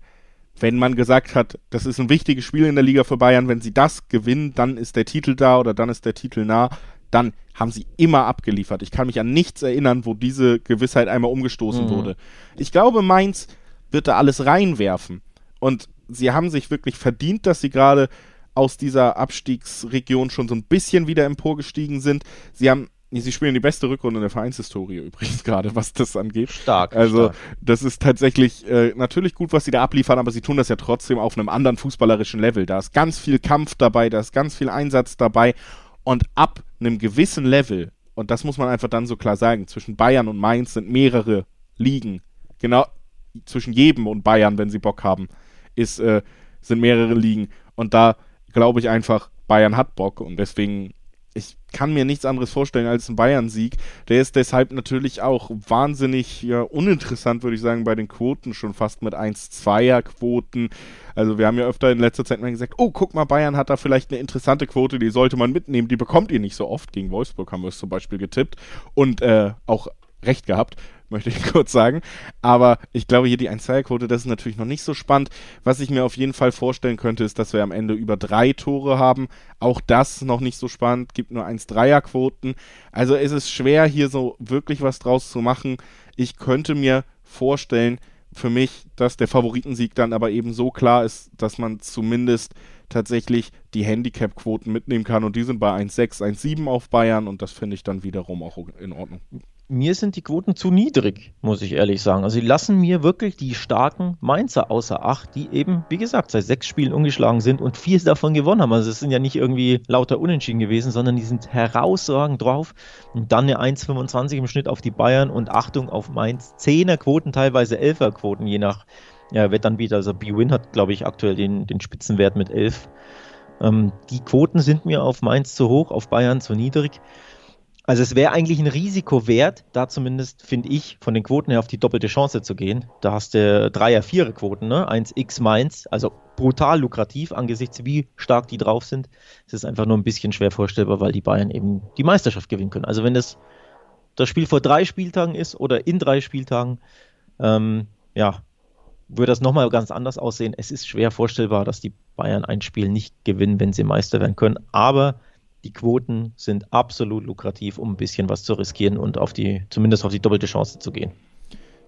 wenn man gesagt hat, das ist ein wichtiges Spiel in der Liga für Bayern, wenn sie das gewinnen, dann ist der Titel da oder dann ist der Titel nah, dann haben sie immer abgeliefert. Ich kann mich an nichts erinnern, wo diese Gewissheit einmal umgestoßen mhm. wurde. Ich glaube, Mainz wird da alles reinwerfen. Und sie haben sich wirklich verdient, dass sie gerade aus dieser Abstiegsregion schon so ein bisschen wieder emporgestiegen sind. Sie haben Sie spielen die beste Rückrunde in der Vereinshistorie übrigens gerade, was das angeht. Stark. Also stark. das ist tatsächlich äh, natürlich gut, was sie da abliefern, aber sie tun das ja trotzdem auf einem anderen fußballerischen Level. Da ist ganz viel Kampf dabei, da ist ganz viel Einsatz dabei und ab einem gewissen Level, und das muss man einfach dann so klar sagen, zwischen Bayern und Mainz sind mehrere Ligen. Genau zwischen jedem und Bayern, wenn sie Bock haben, ist, äh, sind mehrere Ligen. Und da glaube ich einfach, Bayern hat Bock und deswegen ich kann mir nichts anderes vorstellen als ein Bayern-Sieg. Der ist deshalb natürlich auch wahnsinnig ja, uninteressant, würde ich sagen, bei den Quoten schon fast mit 1-2er-Quoten. Also wir haben ja öfter in letzter Zeit mal gesagt, oh, guck mal, Bayern hat da vielleicht eine interessante Quote, die sollte man mitnehmen. Die bekommt ihr nicht so oft. Gegen Wolfsburg haben wir es zum Beispiel getippt und äh, auch recht gehabt möchte ich kurz sagen. Aber ich glaube, hier die 1-2-Quote, das ist natürlich noch nicht so spannend. Was ich mir auf jeden Fall vorstellen könnte, ist, dass wir am Ende über drei Tore haben. Auch das noch nicht so spannend, gibt nur 1-3er-Quoten. Also es ist schwer, hier so wirklich was draus zu machen. Ich könnte mir vorstellen, für mich, dass der Favoritensieg dann aber eben so klar ist, dass man zumindest tatsächlich die Handicap-Quoten mitnehmen kann und die sind bei 1,6, 1,7 auf Bayern und das finde ich dann wiederum auch in Ordnung mir sind die Quoten zu niedrig, muss ich ehrlich sagen. Also sie lassen mir wirklich die starken Mainzer außer Acht, die eben, wie gesagt, seit sechs Spielen ungeschlagen sind und vier davon gewonnen haben. Also es sind ja nicht irgendwie lauter Unentschieden gewesen, sondern die sind herausragend drauf. Und dann eine 1,25 im Schnitt auf die Bayern und Achtung auf Mainz. Zehner Quoten, teilweise Elfer Quoten, je nach ja, Wettanbieter. Also B-Win hat, glaube ich, aktuell den, den Spitzenwert mit 11. Ähm, die Quoten sind mir auf Mainz zu hoch, auf Bayern zu niedrig. Also es wäre eigentlich ein Risiko wert, da zumindest finde ich von den Quoten her auf die doppelte Chance zu gehen. Da hast du Dreier, Vierer Quoten, ne? 1x Mainz, also brutal lukrativ angesichts wie stark die drauf sind. Es ist einfach nur ein bisschen schwer vorstellbar, weil die Bayern eben die Meisterschaft gewinnen können. Also wenn das das Spiel vor drei Spieltagen ist oder in drei Spieltagen, ähm, ja, würde das nochmal ganz anders aussehen. Es ist schwer vorstellbar, dass die Bayern ein Spiel nicht gewinnen, wenn sie Meister werden können. Aber die Quoten sind absolut lukrativ, um ein bisschen was zu riskieren und auf die, zumindest auf die doppelte Chance zu gehen.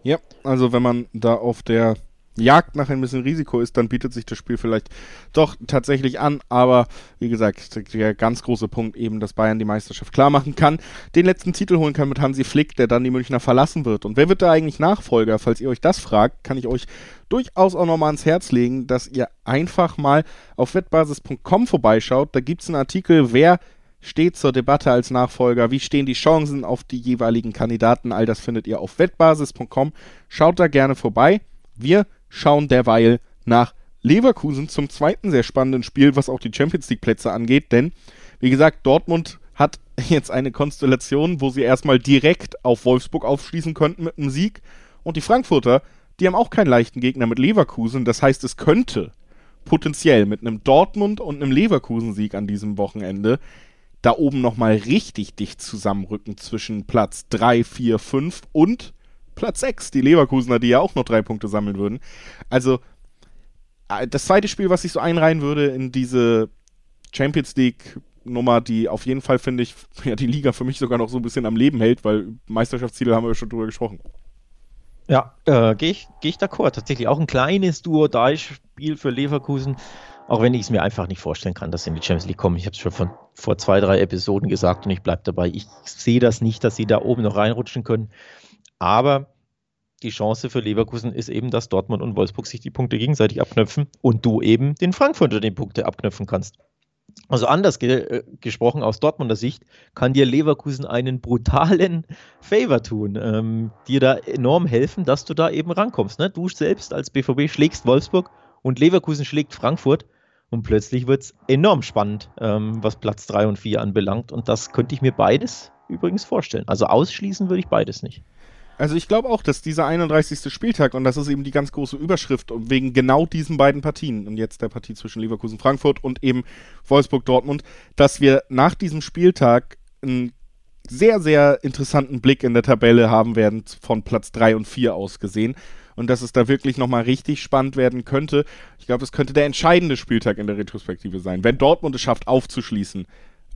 Ja, also wenn man da auf der Jagd nach ein bisschen Risiko ist, dann bietet sich das Spiel vielleicht doch tatsächlich an. Aber wie gesagt, der ganz große Punkt eben, dass Bayern die Meisterschaft klar machen kann, den letzten Titel holen kann mit Hansi Flick, der dann die Münchner verlassen wird. Und wer wird da eigentlich Nachfolger? Falls ihr euch das fragt, kann ich euch durchaus auch nochmal ans Herz legen, dass ihr einfach mal auf wettbasis.com vorbeischaut. Da gibt es einen Artikel, wer steht zur Debatte als Nachfolger, wie stehen die Chancen auf die jeweiligen Kandidaten. All das findet ihr auf wettbasis.com. Schaut da gerne vorbei. Wir schauen derweil nach Leverkusen zum zweiten sehr spannenden Spiel, was auch die Champions League Plätze angeht, denn wie gesagt, Dortmund hat jetzt eine Konstellation, wo sie erstmal direkt auf Wolfsburg aufschließen könnten mit einem Sieg. Und die Frankfurter, die haben auch keinen leichten Gegner mit Leverkusen, das heißt, es könnte potenziell mit einem Dortmund und einem Leverkusen-Sieg an diesem Wochenende da oben nochmal richtig dicht zusammenrücken zwischen Platz 3, 4, 5 und Platz 6, die Leverkusener, die ja auch noch drei Punkte sammeln würden. Also, äh, das zweite Spiel, was ich so einreihen würde in diese Champions League Nummer, die auf jeden Fall, finde ich, ja, die Liga für mich sogar noch so ein bisschen am Leben hält, weil Meisterschaftsziele haben wir schon drüber gesprochen. Ja, äh, gehe ich, geh ich d'accord. Tatsächlich auch ein kleines Duo-Dai-Spiel für Leverkusen. Auch wenn ich es mir einfach nicht vorstellen kann, dass sie in die Champions League kommen. Ich habe es schon von, vor zwei, drei Episoden gesagt und ich bleibe dabei. Ich sehe das nicht, dass sie da oben noch reinrutschen können. Aber die Chance für Leverkusen ist eben, dass Dortmund und Wolfsburg sich die Punkte gegenseitig abknöpfen und du eben den Frankfurter die Punkte abknöpfen kannst. Also anders ge äh, gesprochen aus Dortmunder Sicht kann dir Leverkusen einen brutalen Favor tun, ähm, dir da enorm helfen, dass du da eben rankommst. Ne? Du selbst als BVB schlägst Wolfsburg und Leverkusen schlägt Frankfurt und plötzlich wird es enorm spannend, ähm, was Platz 3 und 4 anbelangt. Und das könnte ich mir beides übrigens vorstellen. Also ausschließen würde ich beides nicht. Also ich glaube auch, dass dieser 31. Spieltag, und das ist eben die ganz große Überschrift, wegen genau diesen beiden Partien, und jetzt der Partie zwischen Leverkusen Frankfurt und eben Wolfsburg Dortmund, dass wir nach diesem Spieltag einen sehr, sehr interessanten Blick in der Tabelle haben werden, von Platz 3 und 4 aus gesehen. Und dass es da wirklich nochmal richtig spannend werden könnte. Ich glaube, das könnte der entscheidende Spieltag in der Retrospektive sein. Wenn Dortmund es schafft, aufzuschließen,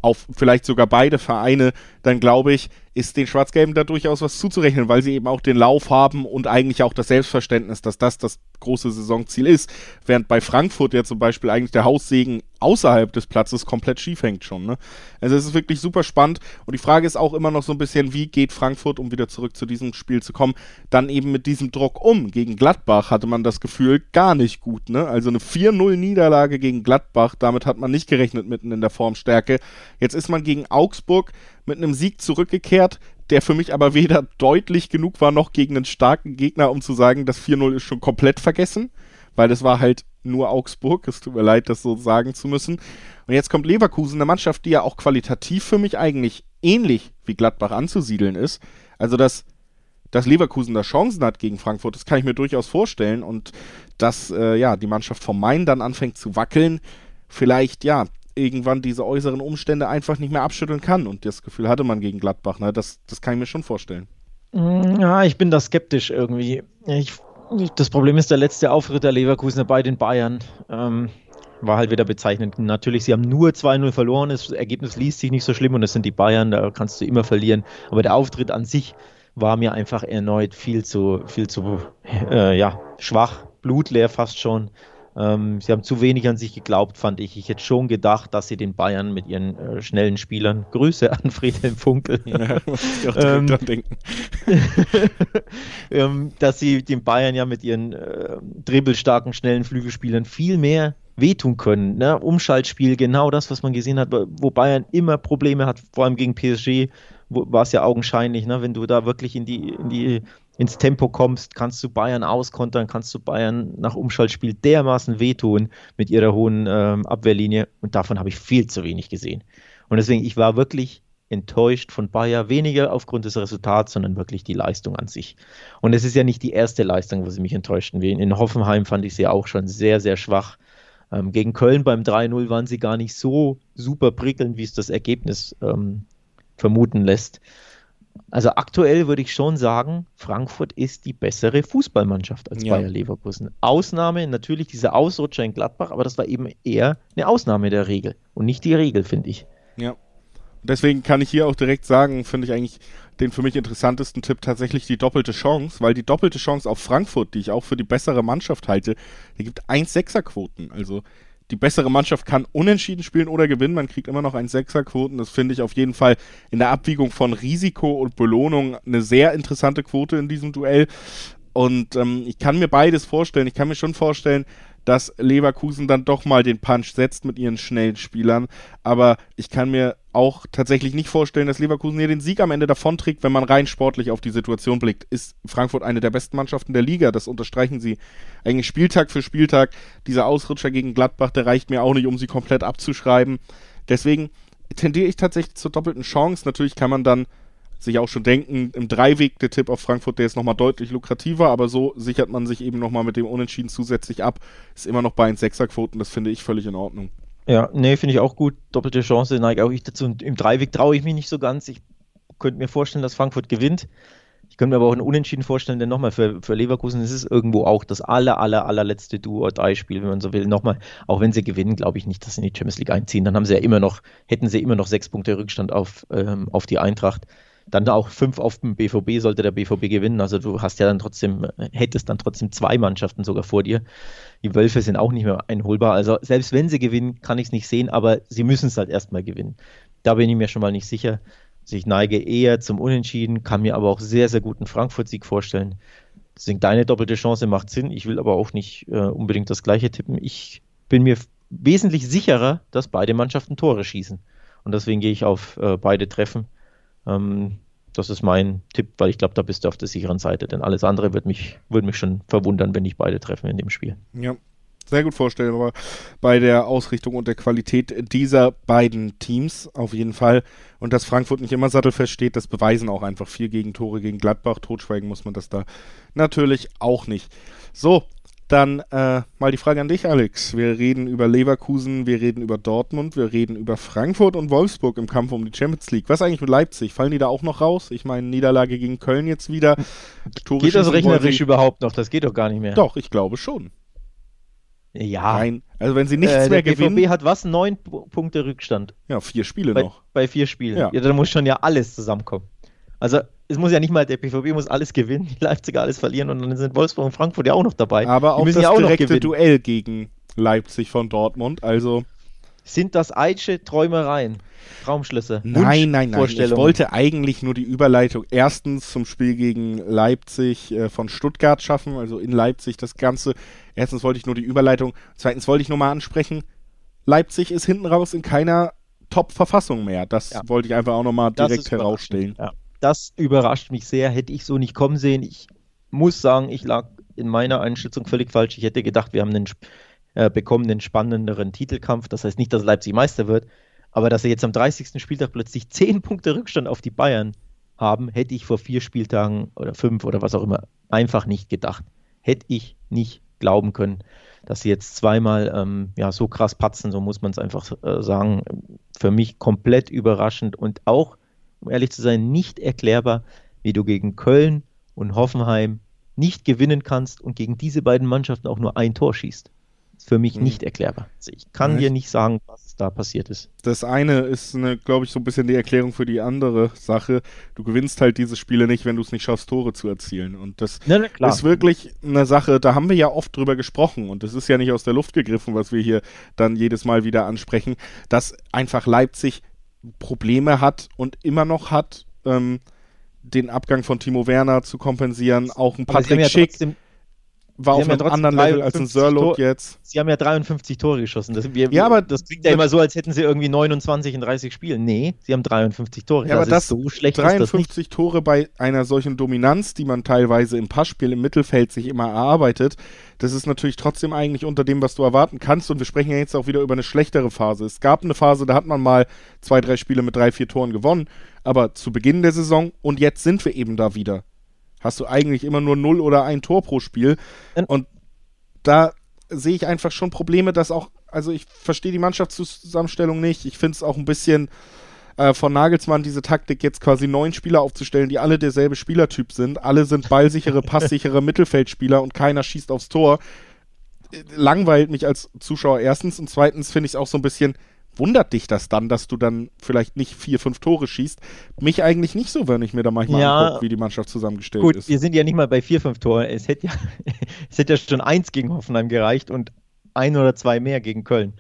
auf vielleicht sogar beide Vereine, dann glaube ich, ist den Schwarz-Gelben da durchaus was zuzurechnen, weil sie eben auch den Lauf haben und eigentlich auch das Selbstverständnis, dass das das große Saisonziel ist. Während bei Frankfurt ja zum Beispiel eigentlich der Haussegen außerhalb des Platzes komplett schief hängt schon. Ne? Also es ist wirklich super spannend und die Frage ist auch immer noch so ein bisschen, wie geht Frankfurt, um wieder zurück zu diesem Spiel zu kommen, dann eben mit diesem Druck um. Gegen Gladbach hatte man das Gefühl gar nicht gut. Ne? Also eine 4-0-Niederlage gegen Gladbach, damit hat man nicht gerechnet mitten in der Formstärke. Jetzt ist man gegen Augsburg mit einem Sieg zurückgekehrt, der für mich aber weder deutlich genug war noch gegen einen starken Gegner, um zu sagen, das 4-0 ist schon komplett vergessen, weil das war halt nur Augsburg. Es tut mir leid, das so sagen zu müssen. Und jetzt kommt Leverkusen, eine Mannschaft, die ja auch qualitativ für mich eigentlich ähnlich wie Gladbach anzusiedeln ist. Also, dass, dass Leverkusen da Chancen hat gegen Frankfurt, das kann ich mir durchaus vorstellen. Und dass äh, ja, die Mannschaft vom Main dann anfängt zu wackeln, vielleicht ja irgendwann diese äußeren Umstände einfach nicht mehr abschütteln kann. Und das Gefühl hatte man gegen Gladbach. Ne? Das, das kann ich mir schon vorstellen. Mm, ja, ich bin da skeptisch irgendwie. Ich, das Problem ist, der letzte Auftritt der Leverkusener bei den Bayern ähm, war halt wieder bezeichnend. Natürlich, sie haben nur 2-0 verloren, das Ergebnis liest sich nicht so schlimm und das sind die Bayern, da kannst du immer verlieren. Aber der Auftritt an sich war mir einfach erneut viel zu, viel zu äh, ja, schwach, blutleer fast schon. Ähm, sie haben zu wenig an sich geglaubt, fand ich. Ich hätte schon gedacht, dass sie den Bayern mit ihren äh, schnellen Spielern, Grüße an Friedhelm Funkel, ja, ich auch ähm, dran denken. ähm, dass sie den Bayern ja mit ihren äh, dribbelstarken, schnellen Flügelspielern viel mehr wehtun können. Ne? Umschaltspiel, genau das, was man gesehen hat, wo Bayern immer Probleme hat, vor allem gegen PSG, war es ja augenscheinlich, ne? wenn du da wirklich in die, in die ins Tempo kommst, kannst du Bayern auskontern, kannst du Bayern nach Umschaltspiel dermaßen wehtun mit ihrer hohen ähm, Abwehrlinie und davon habe ich viel zu wenig gesehen. Und deswegen, ich war wirklich enttäuscht von Bayern, weniger aufgrund des Resultats, sondern wirklich die Leistung an sich. Und es ist ja nicht die erste Leistung, wo sie mich enttäuschten. In Hoffenheim fand ich sie auch schon sehr, sehr schwach. Ähm, gegen Köln beim 3-0 waren sie gar nicht so super prickelnd, wie es das Ergebnis ähm, vermuten lässt. Also aktuell würde ich schon sagen, Frankfurt ist die bessere Fußballmannschaft als ja. Bayer Leverkusen. Ausnahme natürlich dieser Ausrutscher in Gladbach, aber das war eben eher eine Ausnahme der Regel und nicht die Regel, finde ich. Ja. Deswegen kann ich hier auch direkt sagen, finde ich eigentlich den für mich interessantesten Tipp tatsächlich die doppelte Chance, weil die doppelte Chance auf Frankfurt, die ich auch für die bessere Mannschaft halte, die gibt 1-6er-Quoten. Also die bessere Mannschaft kann unentschieden spielen oder gewinnen. Man kriegt immer noch ein Sechserquoten. Das finde ich auf jeden Fall in der Abwägung von Risiko und Belohnung eine sehr interessante Quote in diesem Duell. Und ähm, ich kann mir beides vorstellen. Ich kann mir schon vorstellen, dass Leverkusen dann doch mal den Punch setzt mit ihren schnellen Spielern. Aber ich kann mir auch tatsächlich nicht vorstellen, dass Leverkusen hier den Sieg am Ende davonträgt, wenn man rein sportlich auf die Situation blickt. Ist Frankfurt eine der besten Mannschaften der Liga? Das unterstreichen sie eigentlich Spieltag für Spieltag. Dieser Ausrutscher gegen Gladbach, der reicht mir auch nicht, um sie komplett abzuschreiben. Deswegen tendiere ich tatsächlich zur doppelten Chance. Natürlich kann man dann sich auch schon denken, im Dreiweg der Tipp auf Frankfurt, der ist nochmal deutlich lukrativer, aber so sichert man sich eben nochmal mit dem Unentschieden zusätzlich ab. Ist immer noch bei 1,6er-Quoten, das finde ich völlig in Ordnung. Ja, nee, finde ich auch gut. Doppelte Chance neige auch ich dazu. Und im Dreiweg traue ich mich nicht so ganz. Ich könnte mir vorstellen, dass Frankfurt gewinnt. Ich könnte mir aber auch einen Unentschieden vorstellen, denn nochmal für, für Leverkusen ist es irgendwo auch das aller, aller, allerletzte Duo-Drei-Spiel, wenn man so will. Nochmal, auch wenn sie gewinnen, glaube ich nicht, dass sie in die Champions League einziehen. Dann haben sie ja immer noch, hätten sie immer noch sechs Punkte Rückstand auf, ähm, auf die Eintracht dann auch fünf auf dem BVB sollte der BVB gewinnen. Also du hast ja dann trotzdem, hättest dann trotzdem zwei Mannschaften sogar vor dir. Die Wölfe sind auch nicht mehr einholbar. Also selbst wenn sie gewinnen, kann ich es nicht sehen, aber sie müssen es halt erstmal gewinnen. Da bin ich mir schon mal nicht sicher. Also ich neige eher zum Unentschieden, kann mir aber auch sehr, sehr guten Frankfurt-Sieg vorstellen. Deswegen deine doppelte Chance macht Sinn. Ich will aber auch nicht äh, unbedingt das gleiche tippen. Ich bin mir wesentlich sicherer, dass beide Mannschaften Tore schießen. Und deswegen gehe ich auf äh, beide Treffen. Ähm, das ist mein Tipp, weil ich glaube, da bist du auf der sicheren Seite. Denn alles andere würde mich, würd mich schon verwundern, wenn ich beide treffen in dem Spiel. Ja, sehr gut vorstellbar bei der Ausrichtung und der Qualität dieser beiden Teams auf jeden Fall. Und dass Frankfurt nicht immer sattelfest steht, das beweisen auch einfach vier Gegentore gegen Gladbach. Totschweigen muss man das da natürlich auch nicht. So, dann äh, mal die Frage an dich, Alex. Wir reden über Leverkusen, wir reden über Dortmund, wir reden über Frankfurt und Wolfsburg im Kampf um die Champions League. Was eigentlich mit Leipzig? Fallen die da auch noch raus? Ich meine, Niederlage gegen Köln jetzt wieder. Tore geht das rechnerisch überhaupt noch? Das geht doch gar nicht mehr. Doch, ich glaube schon. Ja. Nein, also wenn sie nichts äh, mehr gewinnen. Der BVB hat was? Neun Punkte Rückstand. Ja, vier Spiele bei, noch. Bei vier Spielen. Ja. ja, dann muss schon ja alles zusammenkommen. Also es muss ja nicht mal, der BVB muss alles gewinnen, die Leipziger alles verlieren und dann sind Wolfsburg und Frankfurt ja auch noch dabei. Aber auch das ja auch direkte Duell gegen Leipzig von Dortmund, also... Sind das Eitsche Träumereien? Traumschlüsse? Nein, nein, nein. Ich wollte eigentlich nur die Überleitung erstens zum Spiel gegen Leipzig äh, von Stuttgart schaffen, also in Leipzig das Ganze. Erstens wollte ich nur die Überleitung. Zweitens wollte ich nur mal ansprechen, Leipzig ist hinten raus in keiner Top-Verfassung mehr. Das ja. wollte ich einfach auch nochmal direkt herausstellen. Ja das überrascht mich sehr, hätte ich so nicht kommen sehen. Ich muss sagen, ich lag in meiner Einschätzung völlig falsch. Ich hätte gedacht, wir haben einen, äh, bekommen einen spannenderen Titelkampf. Das heißt nicht, dass Leipzig Meister wird, aber dass sie jetzt am 30. Spieltag plötzlich 10 Punkte Rückstand auf die Bayern haben, hätte ich vor vier Spieltagen oder fünf oder was auch immer einfach nicht gedacht. Hätte ich nicht glauben können, dass sie jetzt zweimal ähm, ja, so krass patzen, so muss man es einfach äh, sagen. Für mich komplett überraschend und auch um ehrlich zu sein, nicht erklärbar, wie du gegen Köln und Hoffenheim nicht gewinnen kannst und gegen diese beiden Mannschaften auch nur ein Tor schießt. Ist für mich mhm. nicht erklärbar. Also ich kann ja, dir nicht sagen, was da passiert ist. Das eine ist, glaube ich, so ein bisschen die Erklärung für die andere Sache. Du gewinnst halt diese Spiele nicht, wenn du es nicht schaffst, Tore zu erzielen. Und das ja, ist wirklich eine Sache, da haben wir ja oft drüber gesprochen. Und das ist ja nicht aus der Luft gegriffen, was wir hier dann jedes Mal wieder ansprechen, dass einfach Leipzig Probleme hat und immer noch hat, ähm, den Abgang von Timo Werner zu kompensieren. Auch ein Patrick ja War auf einem ja anderen Level als ein Sörlot jetzt. Sie haben ja 53 Tore geschossen. Das, wir, ja, aber das klingt ja immer so, als hätten sie irgendwie 29 in 30 Spielen. Nee, sie haben 53 Tore. Ja, das aber das so schlecht 53 Tore bei einer solchen Dominanz, die man teilweise im Passspiel im Mittelfeld sich immer erarbeitet, das ist natürlich trotzdem eigentlich unter dem, was du erwarten kannst. Und wir sprechen ja jetzt auch wieder über eine schlechtere Phase. Es gab eine Phase, da hat man mal zwei, drei Spiele mit drei, vier Toren gewonnen. Aber zu Beginn der Saison und jetzt sind wir eben da wieder hast du eigentlich immer nur null oder ein Tor pro Spiel. Und da sehe ich einfach schon Probleme, dass auch, also ich verstehe die Mannschaftszusammenstellung nicht. Ich finde es auch ein bisschen äh, von Nagelsmann, diese Taktik, jetzt quasi neun Spieler aufzustellen, die alle derselbe Spielertyp sind. Alle sind ballsichere, passsichere Mittelfeldspieler und keiner schießt aufs Tor. Langweilt mich als Zuschauer erstens und zweitens finde ich es auch so ein bisschen, wundert dich das dann, dass du dann vielleicht nicht vier, fünf Tore schießt? Mich eigentlich nicht so, wenn ich mir da manchmal ja, angucke, wie die Mannschaft zusammengestellt gut, ist. Wir sind ja nicht mal bei vier, fünf Toren. Es hätte ja, es hätte ja schon eins gegen Hoffenheim gereicht und ein oder zwei mehr gegen Köln.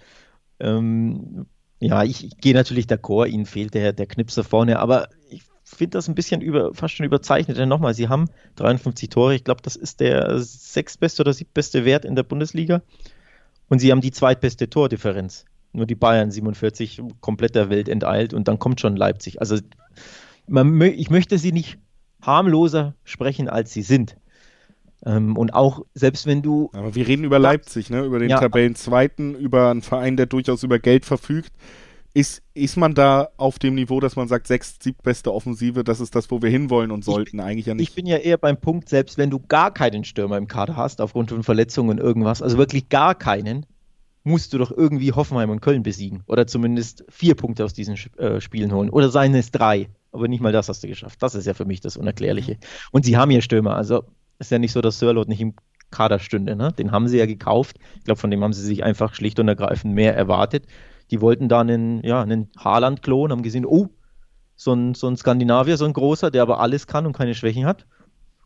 Ähm, ja, ich, ich gehe natürlich d'accord, ihnen fehlt der, der Knipser vorne, aber ich finde das ein bisschen über, fast schon überzeichnet. Denn nochmal, sie haben 53 Tore. Ich glaube, das ist der sechstbeste oder siebtbeste Wert in der Bundesliga. Und sie haben die zweitbeste Tordifferenz nur die Bayern 47 komplett der Welt enteilt und dann kommt schon Leipzig. Also man, ich möchte sie nicht harmloser sprechen, als sie sind. Ähm, und auch selbst wenn du. Aber wir reden über Leipzig, ne? über den ja, Tabellenzweiten, über einen Verein, der durchaus über Geld verfügt. Ist, ist man da auf dem Niveau, dass man sagt, sechs, siebtbeste Offensive, das ist das, wo wir hinwollen und sollten? Ich, Eigentlich ja nicht. Ich bin ja eher beim Punkt, selbst wenn du gar keinen Stürmer im Kader hast, aufgrund von Verletzungen und irgendwas, also wirklich gar keinen, musst du doch irgendwie Hoffenheim und Köln besiegen. Oder zumindest vier Punkte aus diesen äh, Spielen holen. Oder seien es drei. Aber nicht mal das hast du geschafft. Das ist ja für mich das Unerklärliche. Und sie haben ja Stürmer. Also ist ja nicht so, dass Sörlot nicht im Kader stünde. Ne? Den haben sie ja gekauft. Ich glaube, von dem haben sie sich einfach schlicht und ergreifend mehr erwartet. Die wollten da einen, ja, einen Haaland-Klon, haben gesehen, oh, so ein, so ein Skandinavier, so ein großer, der aber alles kann und keine Schwächen hat.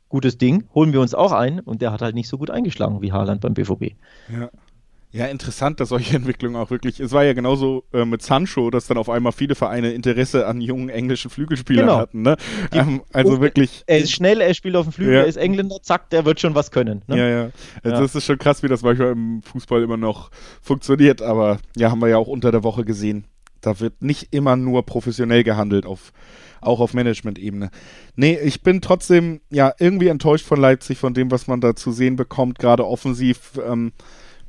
Gutes Ding, holen wir uns auch ein. Und der hat halt nicht so gut eingeschlagen wie Haaland beim BVB. Ja. Ja, interessant, dass solche Entwicklungen auch wirklich. Es war ja genauso äh, mit Sancho, dass dann auf einmal viele Vereine Interesse an jungen englischen Flügelspielern genau. hatten. Ne? Ähm, also wirklich. Er ist schnell, er spielt auf dem Flügel, ja. er ist Engländer, zack, der wird schon was können. Ne? Ja, ja. Also ja. Das ist schon krass, wie das manchmal im Fußball immer noch funktioniert. Aber ja, haben wir ja auch unter der Woche gesehen. Da wird nicht immer nur professionell gehandelt auf auch auf Management-Ebene. Nee, ich bin trotzdem ja irgendwie enttäuscht von Leipzig, von dem, was man da zu sehen bekommt, gerade offensiv. Ähm,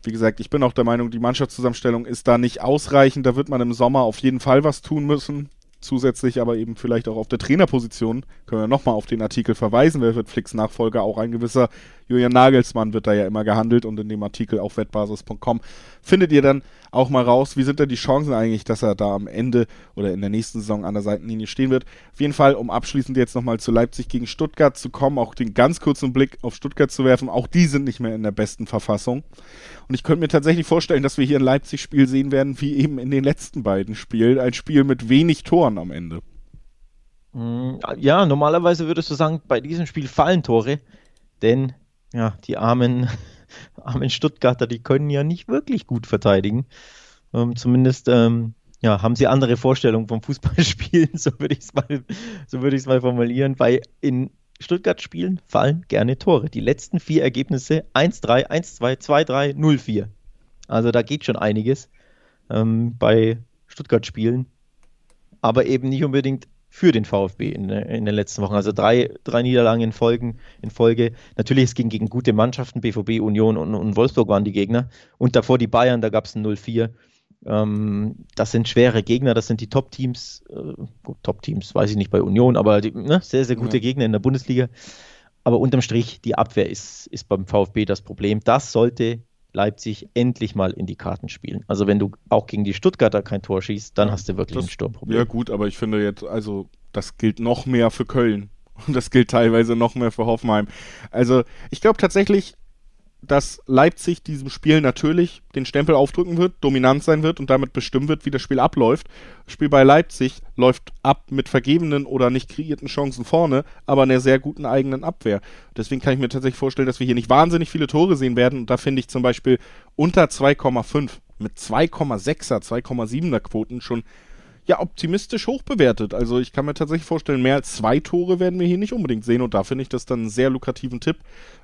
wie gesagt, ich bin auch der Meinung, die Mannschaftszusammenstellung ist da nicht ausreichend. Da wird man im Sommer auf jeden Fall was tun müssen. Zusätzlich aber eben vielleicht auch auf der Trainerposition können wir nochmal auf den Artikel verweisen. Wer wird Flicks Nachfolger? Auch ein gewisser Julian Nagelsmann wird da ja immer gehandelt und in dem Artikel auf wettbasis.com findet ihr dann auch mal raus, wie sind denn die Chancen eigentlich, dass er da am Ende oder in der nächsten Saison an der Seitenlinie stehen wird. Auf jeden Fall, um abschließend jetzt nochmal zu Leipzig gegen Stuttgart zu kommen, auch den ganz kurzen Blick auf Stuttgart zu werfen, auch die sind nicht mehr in der besten Verfassung. Und ich könnte mir tatsächlich vorstellen, dass wir hier ein Leipzig-Spiel sehen werden, wie eben in den letzten beiden Spielen, ein Spiel mit wenig Toren am Ende. Mm, ja, normalerweise würdest du sagen, bei diesem Spiel fallen Tore, denn ja, die armen armen Stuttgarter, die können ja nicht wirklich gut verteidigen. Ähm, zumindest ähm, ja, haben sie andere Vorstellungen vom Fußballspielen, so würde ich es mal, so mal formulieren. Bei in Stuttgart-Spielen fallen gerne Tore. Die letzten vier Ergebnisse 1-3, 1-2, 2-3, 0-4. Also da geht schon einiges ähm, bei Stuttgart-Spielen. Aber eben nicht unbedingt für den VfB in, in den letzten Wochen. Also drei, drei Niederlagen in, Folgen, in Folge. Natürlich, es ging gegen gute Mannschaften, BVB, Union und, und Wolfsburg waren die Gegner. Und davor die Bayern, da gab es ein 0-4. Ähm, das sind schwere Gegner, das sind die Top-Teams. Äh, Top-Teams weiß ich nicht bei Union, aber die, ne, sehr, sehr gute ja. Gegner in der Bundesliga. Aber unterm Strich, die Abwehr ist, ist beim VfB das Problem. Das sollte Leipzig endlich mal in die Karten spielen. Also wenn du auch gegen die Stuttgarter kein Tor schießt, dann hast du wirklich das, ein Sturmproblem. Ja gut, aber ich finde jetzt, also das gilt noch mehr für Köln und das gilt teilweise noch mehr für Hoffenheim. Also ich glaube tatsächlich, dass Leipzig diesem Spiel natürlich den Stempel aufdrücken wird, dominant sein wird und damit bestimmen wird, wie das Spiel abläuft. Das Spiel bei Leipzig läuft ab mit vergebenen oder nicht kreierten Chancen vorne, aber einer sehr guten eigenen Abwehr. Deswegen kann ich mir tatsächlich vorstellen, dass wir hier nicht wahnsinnig viele Tore sehen werden. Und da finde ich zum Beispiel unter 2,5 mit 2,6er, 2,7er Quoten schon ja optimistisch hoch bewertet. Also ich kann mir tatsächlich vorstellen, mehr als zwei Tore werden wir hier nicht unbedingt sehen und da finde ich das dann einen sehr lukrativen Tipp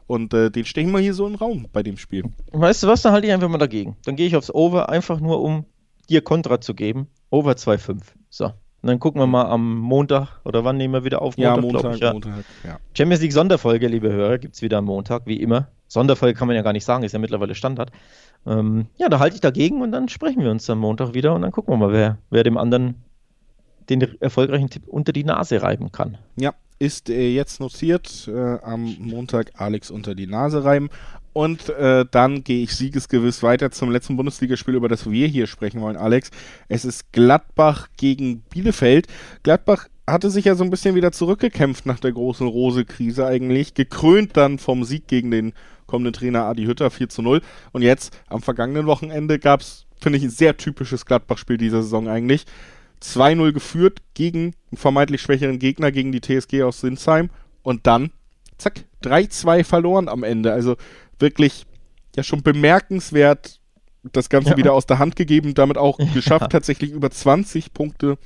und äh, den stechen wir hier so im Raum bei dem Spiel. Weißt du was, dann halte ich einfach mal dagegen. Dann gehe ich aufs Over einfach nur, um dir Kontra zu geben. Over 2,5. So. Und dann gucken wir mal am Montag oder wann nehmen wir wieder auf? Montag, ja, Montag, ich, ja. Montag, ja. Champions League Sonderfolge, liebe Hörer, gibt es wieder am Montag, wie immer. Sonderfolge kann man ja gar nicht sagen, ist ja mittlerweile Standard. Ähm, ja, da halte ich dagegen und dann sprechen wir uns am Montag wieder und dann gucken wir mal, wer, wer dem anderen den erfolgreichen Tipp unter die Nase reiben kann. Ja, ist äh, jetzt notiert. Äh, am Montag Alex unter die Nase reiben. Und äh, dann gehe ich siegesgewiss weiter zum letzten Bundesligaspiel, über das wir hier sprechen wollen, Alex. Es ist Gladbach gegen Bielefeld. Gladbach hatte sich ja so ein bisschen wieder zurückgekämpft nach der großen Rose-Krise eigentlich. Gekrönt dann vom Sieg gegen den kommenden Trainer Adi Hütter 4 zu 0. Und jetzt am vergangenen Wochenende gab es, finde ich, ein sehr typisches Gladbach-Spiel dieser Saison eigentlich. 2-0 geführt gegen einen vermeintlich schwächeren Gegner, gegen die TSG aus Sinsheim. Und dann, zack, 3-2 verloren am Ende. Also wirklich ja schon bemerkenswert das Ganze ja. wieder aus der Hand gegeben, damit auch geschafft, ja. tatsächlich über 20 Punkte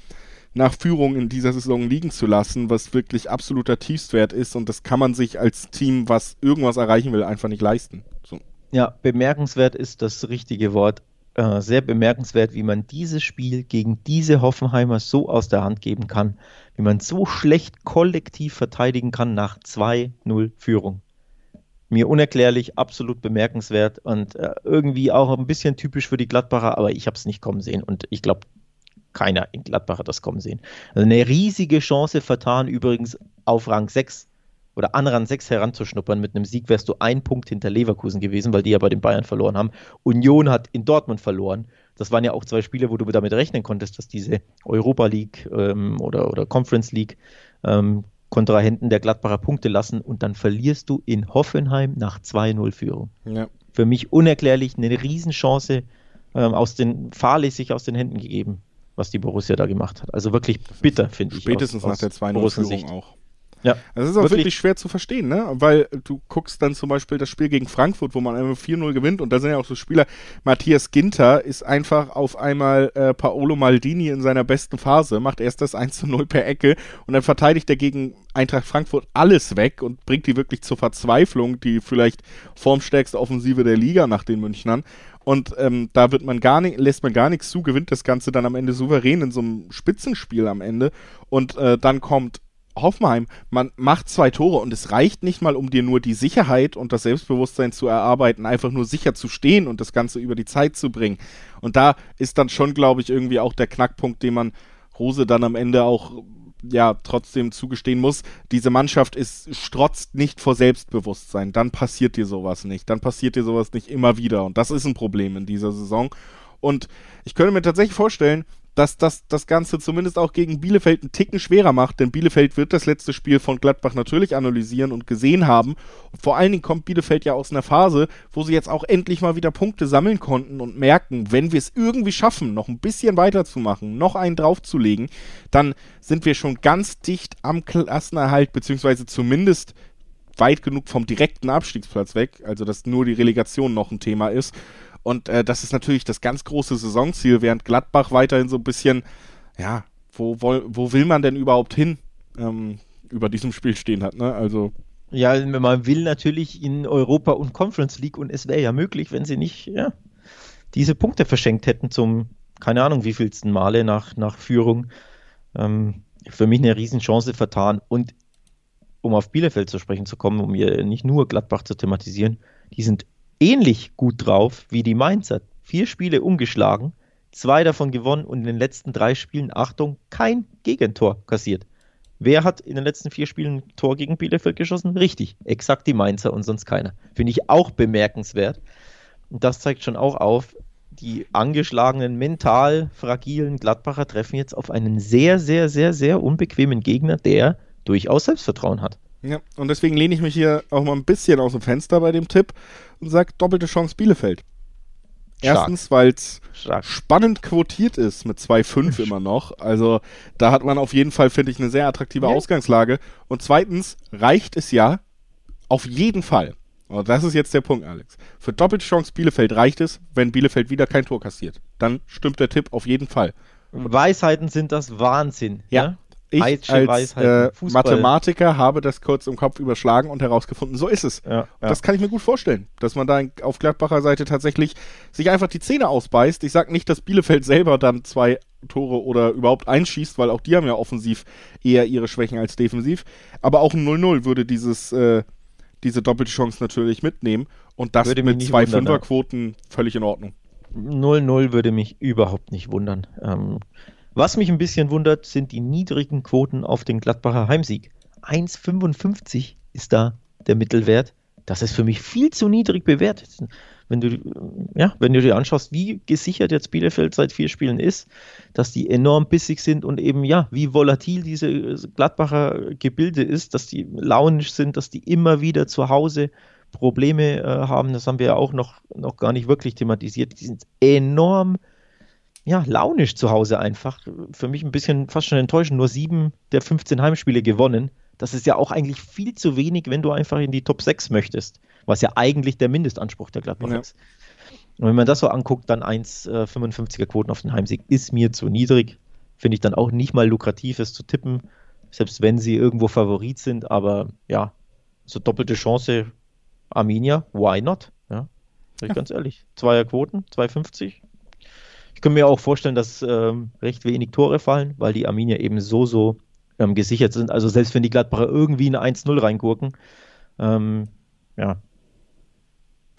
nach Führung in dieser Saison liegen zu lassen, was wirklich absoluter Tiefstwert ist und das kann man sich als Team, was irgendwas erreichen will, einfach nicht leisten. So. Ja, bemerkenswert ist das richtige Wort. Äh, sehr bemerkenswert, wie man dieses Spiel gegen diese Hoffenheimer so aus der Hand geben kann, wie man so schlecht kollektiv verteidigen kann nach 2-0 Führung. Mir unerklärlich, absolut bemerkenswert und äh, irgendwie auch ein bisschen typisch für die Gladbacher, aber ich habe es nicht kommen sehen und ich glaube, keiner in Gladbach hat das kommen sehen. Also eine riesige Chance vertan, übrigens auf Rang 6 oder an Rang 6 heranzuschnuppern. Mit einem Sieg wärst du ein Punkt hinter Leverkusen gewesen, weil die ja bei den Bayern verloren haben. Union hat in Dortmund verloren. Das waren ja auch zwei Spiele, wo du damit rechnen konntest, dass diese Europa League ähm, oder, oder Conference League ähm, Kontrahenten der Gladbacher Punkte lassen und dann verlierst du in Hoffenheim nach 2-0 Führung. Ja. Für mich unerklärlich eine Riesenchance ähm, aus den, fahrlässig aus den Händen gegeben, was die Borussia da gemacht hat. Also wirklich bitter, finde ich. Spätestens aus, nach der 2-0 Führung auch. Ja, das ist auch wirklich, wirklich schwer zu verstehen, ne? Weil du guckst dann zum Beispiel das Spiel gegen Frankfurt, wo man einfach 4-0 gewinnt und da sind ja auch so Spieler, Matthias Ginter ist einfach auf einmal äh, Paolo Maldini in seiner besten Phase, macht erst das 1-0 per Ecke und dann verteidigt er gegen Eintracht Frankfurt alles weg und bringt die wirklich zur Verzweiflung, die vielleicht formstärkste Offensive der Liga nach den Münchnern. Und ähm, da wird man gar nicht, lässt man gar nichts zu, gewinnt das Ganze dann am Ende souverän in so einem Spitzenspiel am Ende. Und äh, dann kommt Hoffenheim, man macht zwei Tore und es reicht nicht mal, um dir nur die Sicherheit und das Selbstbewusstsein zu erarbeiten, einfach nur sicher zu stehen und das Ganze über die Zeit zu bringen. Und da ist dann schon, glaube ich, irgendwie auch der Knackpunkt, den man Rose dann am Ende auch ja trotzdem zugestehen muss, diese Mannschaft ist strotzt nicht vor Selbstbewusstsein. Dann passiert dir sowas nicht. Dann passiert dir sowas nicht immer wieder. Und das ist ein Problem in dieser Saison. Und ich könnte mir tatsächlich vorstellen, dass das das Ganze zumindest auch gegen Bielefeld einen Ticken schwerer macht, denn Bielefeld wird das letzte Spiel von Gladbach natürlich analysieren und gesehen haben. vor allen Dingen kommt Bielefeld ja aus einer Phase, wo sie jetzt auch endlich mal wieder Punkte sammeln konnten und merken, wenn wir es irgendwie schaffen, noch ein bisschen weiterzumachen, noch einen draufzulegen, dann sind wir schon ganz dicht am Klassenerhalt, beziehungsweise zumindest weit genug vom direkten Abstiegsplatz weg, also dass nur die Relegation noch ein Thema ist. Und äh, das ist natürlich das ganz große Saisonziel, während Gladbach weiterhin so ein bisschen, ja, wo, wo, wo will man denn überhaupt hin ähm, über diesem Spiel stehen hat, ne? Also. Ja, man will natürlich in Europa und Conference League und es wäre ja möglich, wenn sie nicht, ja, diese Punkte verschenkt hätten zum, keine Ahnung, wievielsten Male nach, nach Führung. Ähm, für mich eine Riesenchance vertan. Und um auf Bielefeld zu sprechen zu kommen, um hier nicht nur Gladbach zu thematisieren, die sind ähnlich gut drauf wie die Mainzer. Vier Spiele ungeschlagen, zwei davon gewonnen und in den letzten drei Spielen, Achtung, kein Gegentor kassiert. Wer hat in den letzten vier Spielen ein Tor gegen Bielefeld geschossen? Richtig, exakt die Mainzer und sonst keiner. Finde ich auch bemerkenswert. Und das zeigt schon auch auf, die angeschlagenen, mental fragilen Gladbacher treffen jetzt auf einen sehr, sehr, sehr, sehr unbequemen Gegner, der durchaus Selbstvertrauen hat. Ja, und deswegen lehne ich mich hier auch mal ein bisschen aus dem Fenster bei dem Tipp und sage doppelte Chance Bielefeld. Stark. Erstens, weil es spannend quotiert ist mit 2,5 immer noch. Also da hat man auf jeden Fall, finde ich, eine sehr attraktive ja. Ausgangslage. Und zweitens reicht es ja auf jeden Fall. Und das ist jetzt der Punkt, Alex. Für doppelte Chance Bielefeld reicht es, wenn Bielefeld wieder kein Tor kassiert. Dann stimmt der Tipp auf jeden Fall. Weisheiten sind das Wahnsinn. Ja. ja? Ich als äh, Mathematiker habe das kurz im Kopf überschlagen und herausgefunden, so ist es. Ja, ja. Das kann ich mir gut vorstellen, dass man da auf Gladbacher Seite tatsächlich sich einfach die Zähne ausbeißt. Ich sage nicht, dass Bielefeld selber dann zwei Tore oder überhaupt einschießt, weil auch die haben ja offensiv eher ihre Schwächen als defensiv. Aber auch ein 0-0 würde dieses, äh, diese doppelte Chance natürlich mitnehmen. Und das würde mit zwei Fünferquoten völlig in Ordnung. 0-0 würde mich überhaupt nicht wundern. Ähm, was mich ein bisschen wundert, sind die niedrigen Quoten auf den Gladbacher Heimsieg. 1,55 ist da der Mittelwert. Das ist für mich viel zu niedrig bewertet. Wenn du, ja, wenn du dir anschaust, wie gesichert jetzt Bielefeld seit vier Spielen ist, dass die enorm bissig sind und eben, ja, wie volatil diese Gladbacher Gebilde ist, dass die launisch sind, dass die immer wieder zu Hause Probleme äh, haben, das haben wir ja auch noch, noch gar nicht wirklich thematisiert. Die sind enorm ja, launisch zu Hause einfach. Für mich ein bisschen fast schon enttäuschend. Nur sieben der 15 Heimspiele gewonnen. Das ist ja auch eigentlich viel zu wenig, wenn du einfach in die Top 6 möchtest. Was ja eigentlich der Mindestanspruch der Gladbach ja. ist. Und wenn man das so anguckt, dann 1,55er äh, Quoten auf den Heimsieg ist mir zu niedrig. Finde ich dann auch nicht mal lukrativ, es zu tippen. Selbst wenn sie irgendwo Favorit sind. Aber ja, so doppelte Chance Arminia, why not? Ja, sag ich ja. ganz ehrlich. Zweier Quoten, 2,50 kann mir auch vorstellen, dass ähm, recht wenig Tore fallen, weil die Arminia eben so, so ähm, gesichert sind. Also selbst wenn die Gladbacher irgendwie eine 1-0 reingurken, ähm, ja,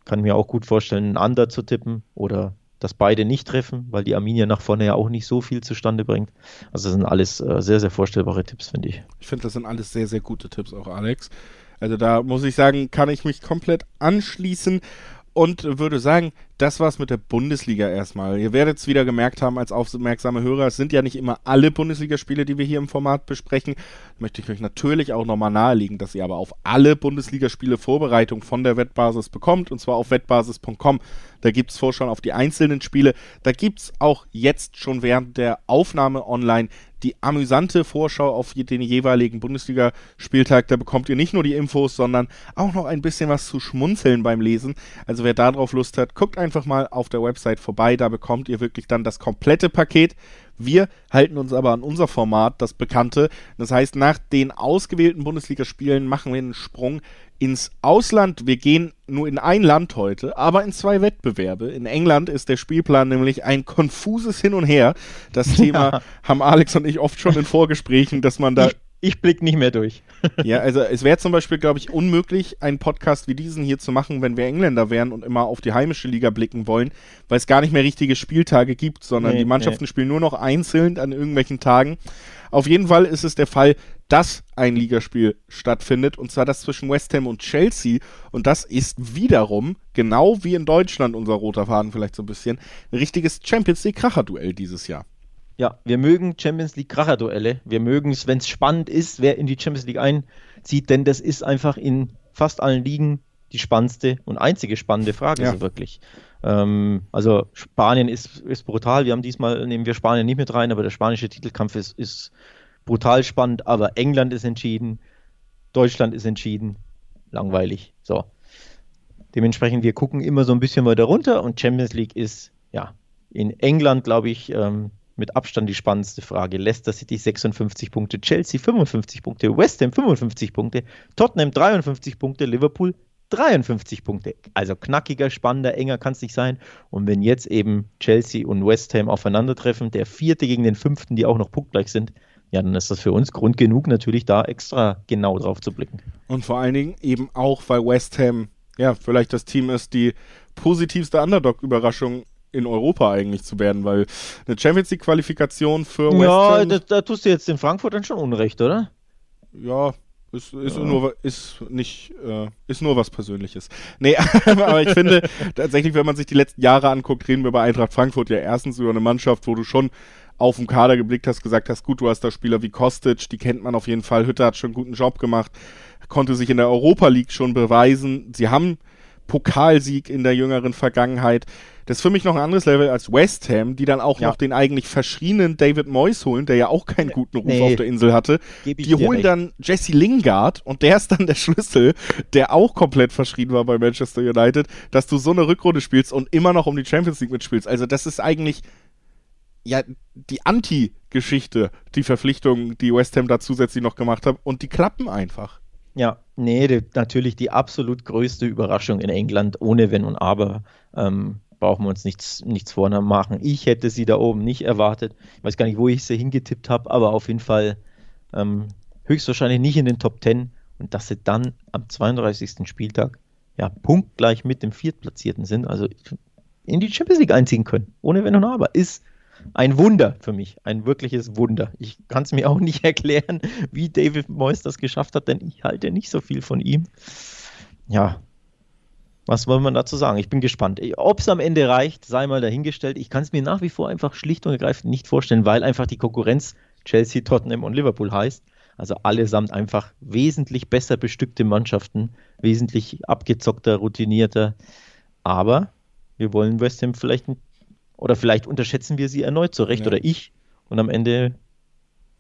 kann mir auch gut vorstellen, einen Under zu tippen oder dass beide nicht treffen, weil die Arminia nach vorne ja auch nicht so viel zustande bringt. Also das sind alles äh, sehr, sehr vorstellbare Tipps, finde ich. Ich finde, das sind alles sehr, sehr gute Tipps auch, Alex. Also da muss ich sagen, kann ich mich komplett anschließen und würde sagen, das war's mit der Bundesliga erstmal. Ihr werdet es wieder gemerkt haben als aufmerksame Hörer, es sind ja nicht immer alle Bundesligaspiele, die wir hier im Format besprechen. Möchte ich euch natürlich auch nochmal nahelegen, dass ihr aber auf alle Bundesligaspiele Vorbereitung von der Wettbasis bekommt und zwar auf wettbasis.com. Da gibt's Vorschauen auf die einzelnen Spiele. Da gibt's auch jetzt schon während der Aufnahme online die amüsante Vorschau auf den jeweiligen Bundesligaspieltag. Da bekommt ihr nicht nur die Infos, sondern auch noch ein bisschen was zu schmunzeln beim Lesen. Also wer darauf Lust hat, guckt einfach mal auf der Website vorbei. Da bekommt ihr wirklich dann das komplette Paket. Wir halten uns aber an unser Format, das bekannte. Das heißt, nach den ausgewählten Bundesligaspielen machen wir einen Sprung ins Ausland. Wir gehen nur in ein Land heute, aber in zwei Wettbewerbe. In England ist der Spielplan nämlich ein konfuses Hin und Her. Das Thema ja. haben Alex und ich oft schon in Vorgesprächen, dass man da ich ich blicke nicht mehr durch. ja, also es wäre zum Beispiel, glaube ich, unmöglich, einen Podcast wie diesen hier zu machen, wenn wir Engländer wären und immer auf die heimische Liga blicken wollen, weil es gar nicht mehr richtige Spieltage gibt, sondern nee, die Mannschaften nee. spielen nur noch einzeln an irgendwelchen Tagen. Auf jeden Fall ist es der Fall, dass ein Ligaspiel stattfindet, und zwar das zwischen West Ham und Chelsea. Und das ist wiederum, genau wie in Deutschland, unser roter Faden vielleicht so ein bisschen, ein richtiges Champions League-Kracher-Duell dieses Jahr. Ja, wir mögen Champions League Kracher-Duelle. Wir mögen es, wenn es spannend ist, wer in die Champions League einzieht, denn das ist einfach in fast allen Ligen die spannendste und einzige spannende Frage, ja. so wirklich. Ähm, also Spanien ist, ist brutal. Wir haben diesmal, nehmen wir Spanien nicht mit rein, aber der spanische Titelkampf ist, ist brutal spannend. Aber England ist entschieden, Deutschland ist entschieden. Langweilig. So. Dementsprechend, wir gucken immer so ein bisschen weiter runter und Champions League ist, ja, in England, glaube ich, ähm, mit Abstand die spannendste Frage. Leicester City 56 Punkte, Chelsea 55 Punkte, West Ham 55 Punkte, Tottenham 53 Punkte, Liverpool 53 Punkte. Also knackiger, spannender, enger kann es nicht sein. Und wenn jetzt eben Chelsea und West Ham aufeinandertreffen, der vierte gegen den fünften, die auch noch punktgleich sind, ja, dann ist das für uns Grund genug, natürlich da extra genau drauf zu blicken. Und vor allen Dingen eben auch, weil West Ham ja vielleicht das Team ist, die positivste Underdog-Überraschung in Europa eigentlich zu werden, weil eine Champions League Qualifikation für West Ham. Ja, da, da tust du jetzt in Frankfurt dann schon Unrecht, oder? Ja, ist, ist, ja. nur, ist nicht, äh, ist nur was Persönliches. Nee, aber ich finde tatsächlich, wenn man sich die letzten Jahre anguckt, reden wir bei Eintracht Frankfurt ja erstens über eine Mannschaft, wo du schon auf den Kader geblickt hast, gesagt hast, gut, du hast da Spieler wie Kostic, die kennt man auf jeden Fall. Hütter hat schon einen guten Job gemacht, konnte sich in der Europa League schon beweisen. Sie haben Pokalsieg in der jüngeren Vergangenheit. Das ist für mich noch ein anderes Level als West Ham, die dann auch ja. noch den eigentlich verschrienen David Moyes holen, der ja auch keinen guten Ruf nee. auf der Insel hatte. Die holen recht. dann Jesse Lingard und der ist dann der Schlüssel, der auch komplett verschrien war bei Manchester United, dass du so eine Rückrunde spielst und immer noch um die Champions League mitspielst. Also das ist eigentlich ja die Anti-Geschichte, die Verpflichtung, die West Ham da zusätzlich noch gemacht hat und die klappen einfach. Ja, nee, die, natürlich die absolut größte Überraschung in England, ohne Wenn und Aber. Ähm, brauchen wir uns nichts, nichts vormachen. Ich hätte sie da oben nicht erwartet. Ich weiß gar nicht, wo ich sie hingetippt habe, aber auf jeden Fall ähm, höchstwahrscheinlich nicht in den Top 10. Und dass sie dann am 32. Spieltag ja punktgleich mit dem Viertplatzierten sind, also in die Champions League einziehen können, ohne Wenn und Aber, ist ein Wunder für mich, ein wirkliches Wunder. Ich kann es mir auch nicht erklären, wie David Moyes das geschafft hat, denn ich halte nicht so viel von ihm. Ja, was wollen wir dazu sagen? Ich bin gespannt. Ob es am Ende reicht, sei mal dahingestellt. Ich kann es mir nach wie vor einfach schlicht und ergreifend nicht vorstellen, weil einfach die Konkurrenz Chelsea, Tottenham und Liverpool heißt. Also allesamt einfach wesentlich besser bestückte Mannschaften, wesentlich abgezockter, routinierter. Aber wir wollen West Ham vielleicht oder vielleicht unterschätzen wir sie erneut zu Recht ja. oder ich. Und am Ende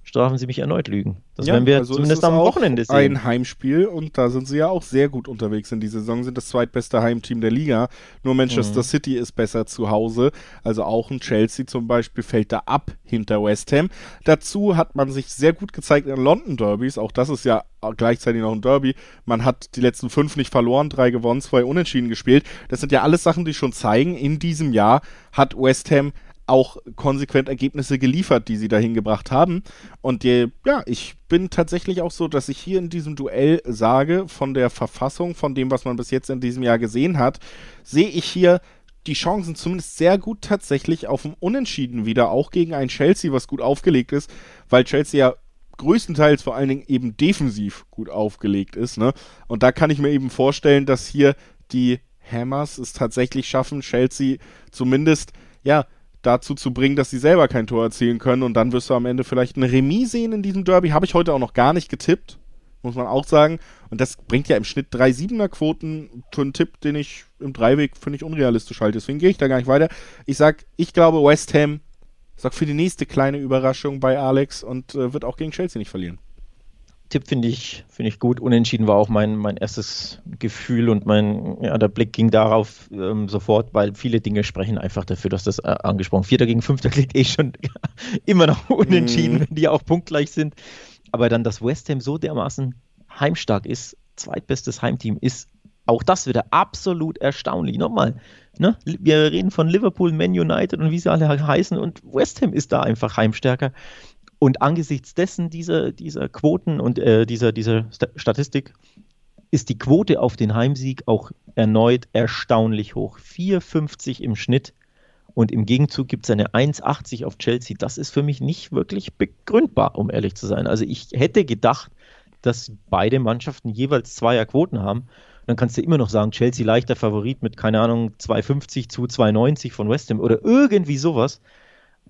strafen sie mich erneut Lügen. Das ja, werden wir also zumindest am Wochenende sehen. Ein Heimspiel und da sind sie ja auch sehr gut unterwegs in dieser Saison, sind das zweitbeste Heimteam der Liga. Nur Manchester mhm. City ist besser zu Hause. Also auch ein Chelsea zum Beispiel fällt da ab hinter West Ham. Dazu hat man sich sehr gut gezeigt in London Derbys. Auch das ist ja gleichzeitig noch ein Derby. Man hat die letzten fünf nicht verloren, drei gewonnen, zwei unentschieden gespielt. Das sind ja alles Sachen, die schon zeigen, in diesem Jahr hat West Ham auch konsequent Ergebnisse geliefert, die sie dahin gebracht haben. Und die, ja, ich bin tatsächlich auch so, dass ich hier in diesem Duell sage, von der Verfassung, von dem, was man bis jetzt in diesem Jahr gesehen hat, sehe ich hier die Chancen zumindest sehr gut tatsächlich auf dem Unentschieden wieder, auch gegen ein Chelsea, was gut aufgelegt ist, weil Chelsea ja größtenteils vor allen Dingen eben defensiv gut aufgelegt ist. Ne? Und da kann ich mir eben vorstellen, dass hier die Hammers es tatsächlich schaffen, Chelsea zumindest ja dazu zu bringen, dass sie selber kein Tor erzielen können und dann wirst du am Ende vielleicht ein Remis sehen in diesem Derby. Habe ich heute auch noch gar nicht getippt, muss man auch sagen. Und das bringt ja im Schnitt drei Siebener Quoten für einen Tipp, den ich im Dreiweg finde ich unrealistisch halte. Deswegen gehe ich da gar nicht weiter. Ich sage, ich glaube, West Ham sorgt für die nächste kleine Überraschung bei Alex und äh, wird auch gegen Chelsea nicht verlieren. Tipp finde ich, finde ich gut. Unentschieden war auch mein, mein erstes Gefühl und mein, ja, der Blick ging darauf ähm, sofort, weil viele Dinge sprechen einfach dafür, dass das äh, angesprochen. Vierter gegen Fünfter klingt eh schon immer noch unentschieden, mm. wenn die auch punktgleich sind. Aber dann, dass West Ham so dermaßen heimstark ist, zweitbestes Heimteam ist, auch das wieder absolut erstaunlich. Nochmal, ne? wir reden von Liverpool, Man United und wie sie alle heißen und West Ham ist da einfach heimstärker. Und angesichts dessen, dieser, dieser Quoten und äh, dieser, dieser Statistik, ist die Quote auf den Heimsieg auch erneut erstaunlich hoch. 4,50 im Schnitt. Und im Gegenzug gibt es eine 1,80 auf Chelsea. Das ist für mich nicht wirklich begründbar, um ehrlich zu sein. Also ich hätte gedacht, dass beide Mannschaften jeweils zweier Quoten haben. Dann kannst du immer noch sagen, Chelsea leichter Favorit mit, keine Ahnung, 2,50 zu 2,90 von West Ham oder irgendwie sowas.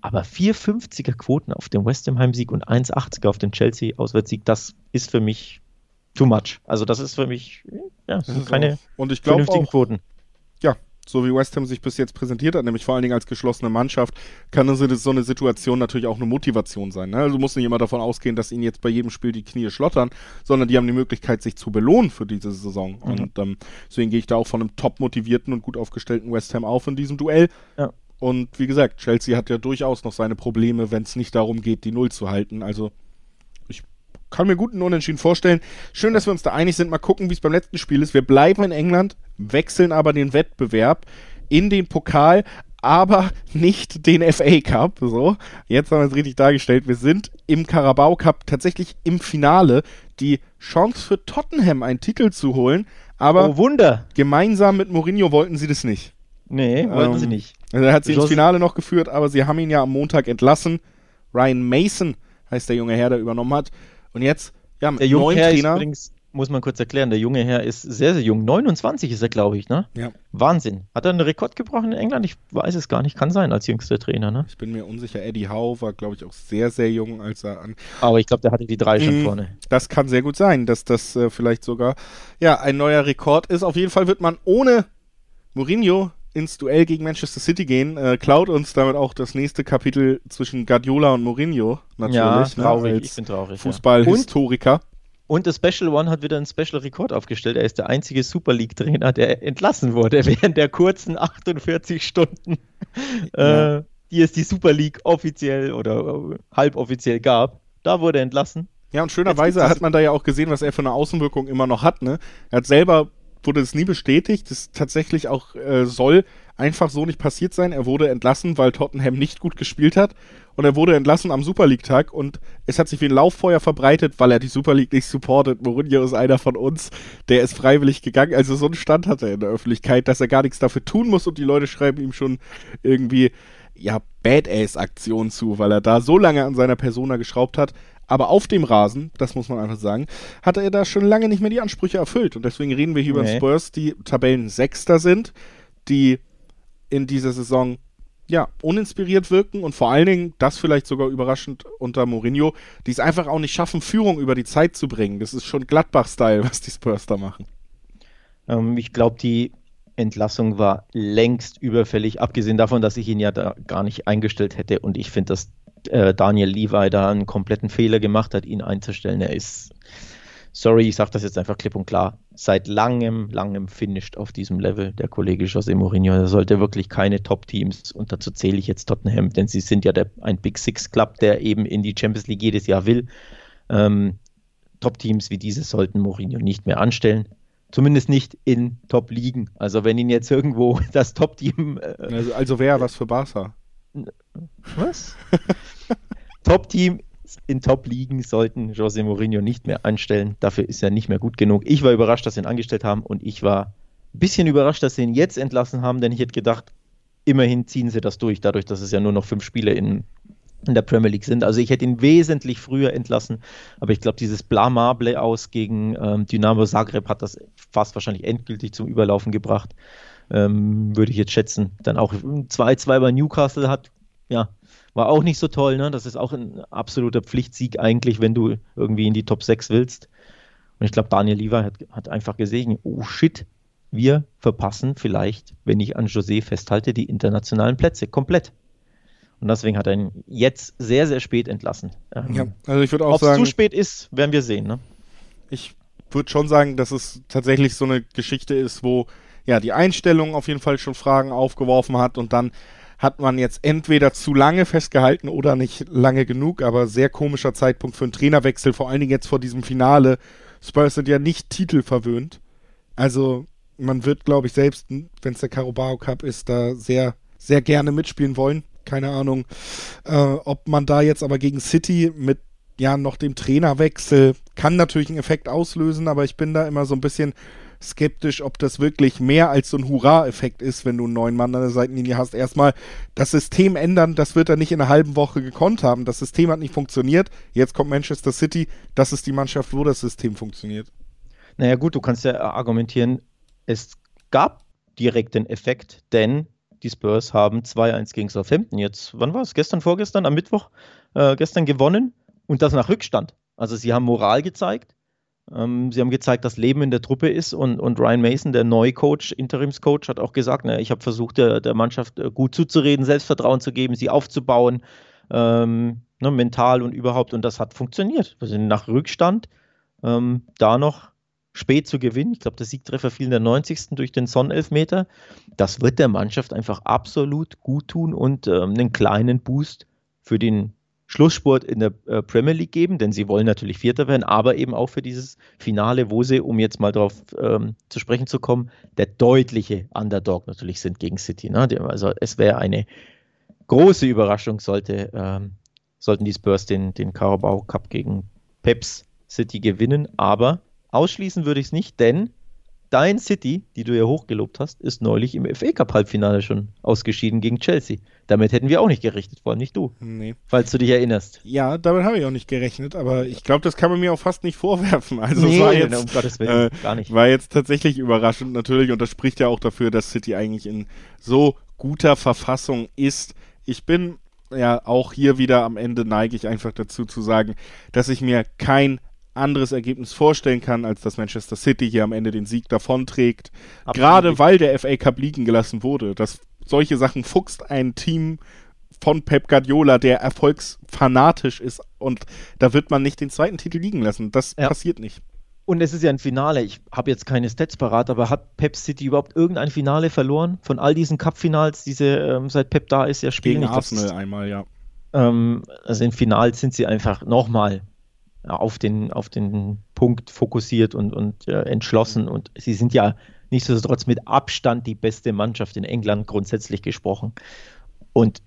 Aber 4,50er Quoten auf dem West Ham Heimsieg und 1,80er auf dem Chelsea Auswärtssieg, das ist für mich too much. Also das ist für mich ja, keine und ich vernünftigen auch, Quoten. Ja, so wie West Ham sich bis jetzt präsentiert hat, nämlich vor allen Dingen als geschlossene Mannschaft, kann also so eine Situation natürlich auch eine Motivation sein. Ne? Also muss nicht immer davon ausgehen, dass ihnen jetzt bei jedem Spiel die Knie schlottern, sondern die haben die Möglichkeit, sich zu belohnen für diese Saison. Mhm. Und ähm, deswegen gehe ich da auch von einem top motivierten und gut aufgestellten West Ham auf in diesem Duell. Ja. Und wie gesagt, Chelsea hat ja durchaus noch seine Probleme, wenn es nicht darum geht, die Null zu halten. Also ich kann mir guten Unentschieden vorstellen. Schön, dass wir uns da einig sind. Mal gucken, wie es beim letzten Spiel ist. Wir bleiben in England, wechseln aber den Wettbewerb in den Pokal, aber nicht den FA Cup. So, jetzt haben wir es richtig dargestellt. Wir sind im Carabao Cup tatsächlich im Finale. Die Chance für Tottenham einen Titel zu holen, aber oh, Wunder. gemeinsam mit Mourinho wollten sie das nicht. Nee, wollten ähm, sie nicht. Also er hat sie ins Finale noch geführt, aber sie haben ihn ja am Montag entlassen. Ryan Mason heißt der junge Herr, der übernommen hat. Und jetzt, ja, mit der junge neuen Herr Trainer. Ist übrigens, muss man kurz erklären, der junge Herr ist sehr, sehr jung. 29 ist er, glaube ich, ne? Ja. Wahnsinn. Hat er einen Rekord gebrochen in England? Ich weiß es gar nicht. Kann sein als jüngster Trainer, ne? Ich bin mir unsicher. Eddie Howe war, glaube ich, auch sehr, sehr jung, als er an. Aber ich glaube, der hatte die drei schon mm, vorne. Das kann sehr gut sein, dass das äh, vielleicht sogar, ja, ein neuer Rekord ist. Auf jeden Fall wird man ohne Mourinho ins Duell gegen Manchester City gehen, äh, klaut uns damit auch das nächste Kapitel zwischen Guardiola und Mourinho natürlich. Ja, ne, traurig. Ich bin traurig. Fußballhistoriker. Und, und der Special One hat wieder einen Special Rekord aufgestellt. Er ist der einzige Super League Trainer, der entlassen wurde während der kurzen 48 Stunden, ja. äh, die es die Super League offiziell oder äh, halboffiziell gab. Da wurde er entlassen. Ja, und schönerweise hat man da ja auch gesehen, was er für eine Außenwirkung immer noch hat. Ne? Er hat selber wurde es nie bestätigt. Das tatsächlich auch äh, soll einfach so nicht passiert sein. Er wurde entlassen, weil Tottenham nicht gut gespielt hat. Und er wurde entlassen am Super League-Tag und es hat sich wie ein Lauffeuer verbreitet, weil er die Super League nicht supportet. Mourinho ist einer von uns, der ist freiwillig gegangen. Also so einen Stand hat er in der Öffentlichkeit, dass er gar nichts dafür tun muss und die Leute schreiben ihm schon irgendwie, ja, Badass-Aktion zu, weil er da so lange an seiner Persona geschraubt hat. Aber auf dem Rasen, das muss man einfach sagen, hat er da schon lange nicht mehr die Ansprüche erfüllt. Und deswegen reden wir hier okay. über Spurs, die Tabellensechster sind, die in dieser Saison ja, uninspiriert wirken und vor allen Dingen, das vielleicht sogar überraschend unter Mourinho, die es einfach auch nicht schaffen, Führung über die Zeit zu bringen. Das ist schon Gladbach-Style, was die Spurs da machen. Ähm, ich glaube, die Entlassung war längst überfällig, abgesehen davon, dass ich ihn ja da gar nicht eingestellt hätte. Und ich finde, dass äh, Daniel Levi da einen kompletten Fehler gemacht hat, ihn einzustellen. Er ist, sorry, ich sage das jetzt einfach klipp und klar, seit langem, langem finished auf diesem Level, der Kollege José Mourinho. Er sollte wirklich keine Top-Teams, und dazu zähle ich jetzt Tottenham, denn sie sind ja der, ein Big Six-Club, der eben in die Champions League jedes Jahr will. Ähm, Top-Teams wie diese sollten Mourinho nicht mehr anstellen. Zumindest nicht in Top-Ligen. Also wenn ihn jetzt irgendwo das Top-Team. Äh, also, also wäre was für Barca. Was? Top-Team in Top-Ligen sollten José Mourinho nicht mehr anstellen. Dafür ist er nicht mehr gut genug. Ich war überrascht, dass sie ihn angestellt haben und ich war ein bisschen überrascht, dass sie ihn jetzt entlassen haben, denn ich hätte gedacht, immerhin ziehen sie das durch, dadurch, dass es ja nur noch fünf Spiele in in der Premier League sind. Also ich hätte ihn wesentlich früher entlassen, aber ich glaube, dieses Blamable aus gegen ähm, Dynamo Zagreb hat das fast wahrscheinlich endgültig zum Überlaufen gebracht, ähm, würde ich jetzt schätzen. Dann auch 2-2 bei Newcastle hat, ja, war auch nicht so toll, ne? Das ist auch ein absoluter Pflichtsieg eigentlich, wenn du irgendwie in die Top 6 willst. Und ich glaube, Daniel Lever hat, hat einfach gesehen, oh shit, wir verpassen vielleicht, wenn ich an José festhalte, die internationalen Plätze komplett. Und deswegen hat er ihn jetzt sehr, sehr spät entlassen. Ähm, ja, also ich würde auch sagen. Ob es zu spät ist, werden wir sehen. Ne? Ich würde schon sagen, dass es tatsächlich so eine Geschichte ist, wo ja die Einstellung auf jeden Fall schon Fragen aufgeworfen hat und dann hat man jetzt entweder zu lange festgehalten oder nicht lange genug, aber sehr komischer Zeitpunkt für einen Trainerwechsel, vor allen Dingen jetzt vor diesem Finale. Spurs sind ja nicht titelverwöhnt. Also man wird, glaube ich, selbst, wenn es der Carabao Cup ist, da sehr, sehr gerne mitspielen wollen. Keine Ahnung, äh, ob man da jetzt aber gegen City mit ja noch dem Trainerwechsel kann natürlich einen Effekt auslösen, aber ich bin da immer so ein bisschen skeptisch, ob das wirklich mehr als so ein Hurra-Effekt ist, wenn du einen neuen Mann an der Seitenlinie hast. Erstmal das System ändern, das wird er nicht in einer halben Woche gekonnt haben. Das System hat nicht funktioniert. Jetzt kommt Manchester City. Das ist die Mannschaft, wo das System funktioniert. Naja, gut, du kannst ja argumentieren, es gab direkt den Effekt, denn die Spurs haben 2-1 gegen Southampton jetzt, wann war es? Gestern, vorgestern, am Mittwoch, äh, gestern gewonnen und das nach Rückstand. Also sie haben Moral gezeigt, ähm, sie haben gezeigt, dass Leben in der Truppe ist und, und Ryan Mason, der neue Coach, Interimscoach, hat auch gesagt, na, ich habe versucht, der, der, Mannschaft äh, gut zuzureden, Selbstvertrauen zu geben, sie aufzubauen, ähm, ne, mental und überhaupt und das hat funktioniert. Wir sind nach Rückstand ähm, da noch spät zu gewinnen. Ich glaube, der Siegtreffer fiel in der 90. durch den Sonnenelfmeter. Das wird der Mannschaft einfach absolut gut tun und ähm, einen kleinen Boost für den Schlusssport in der äh, Premier League geben, denn sie wollen natürlich Vierter werden, aber eben auch für dieses Finale, wo sie, um jetzt mal darauf ähm, zu sprechen zu kommen, der deutliche Underdog natürlich sind gegen City. Ne? Also es wäre eine große Überraschung, sollte, ähm, sollten die Spurs den, den Carabao Cup gegen Peps City gewinnen, aber Ausschließen würde ich es nicht, denn dein City, die du ja hochgelobt hast, ist neulich im FA Cup Halbfinale schon ausgeschieden gegen Chelsea. Damit hätten wir auch nicht gerechnet, vor allem nicht du. Nee. Falls du dich erinnerst. Ja, damit habe ich auch nicht gerechnet, aber ich glaube, das kann man mir auch fast nicht vorwerfen. Also nee, war jetzt, um Gottes Willen, äh, gar nicht. War jetzt tatsächlich überraschend natürlich und das spricht ja auch dafür, dass City eigentlich in so guter Verfassung ist. Ich bin ja auch hier wieder am Ende neige ich einfach dazu zu sagen, dass ich mir kein anderes Ergebnis vorstellen kann, als dass Manchester City hier am Ende den Sieg davonträgt. Absolut. Gerade weil der FA Cup liegen gelassen wurde. Dass solche Sachen fuchst ein Team von Pep Guardiola, der erfolgsfanatisch ist und da wird man nicht den zweiten Titel liegen lassen. Das ja. passiert nicht. Und es ist ja ein Finale. Ich habe jetzt keine Stats parat, aber hat Pep City überhaupt irgendein Finale verloren? Von all diesen Cup-Finals, diese ähm, seit Pep da ist, ja spielen. Gegen Arsenal einmal, ja. Ähm, also in Finals sind sie einfach nochmal auf den, auf den Punkt fokussiert und, und äh, entschlossen. Und sie sind ja nichtsdestotrotz mit Abstand die beste Mannschaft in England grundsätzlich gesprochen. Und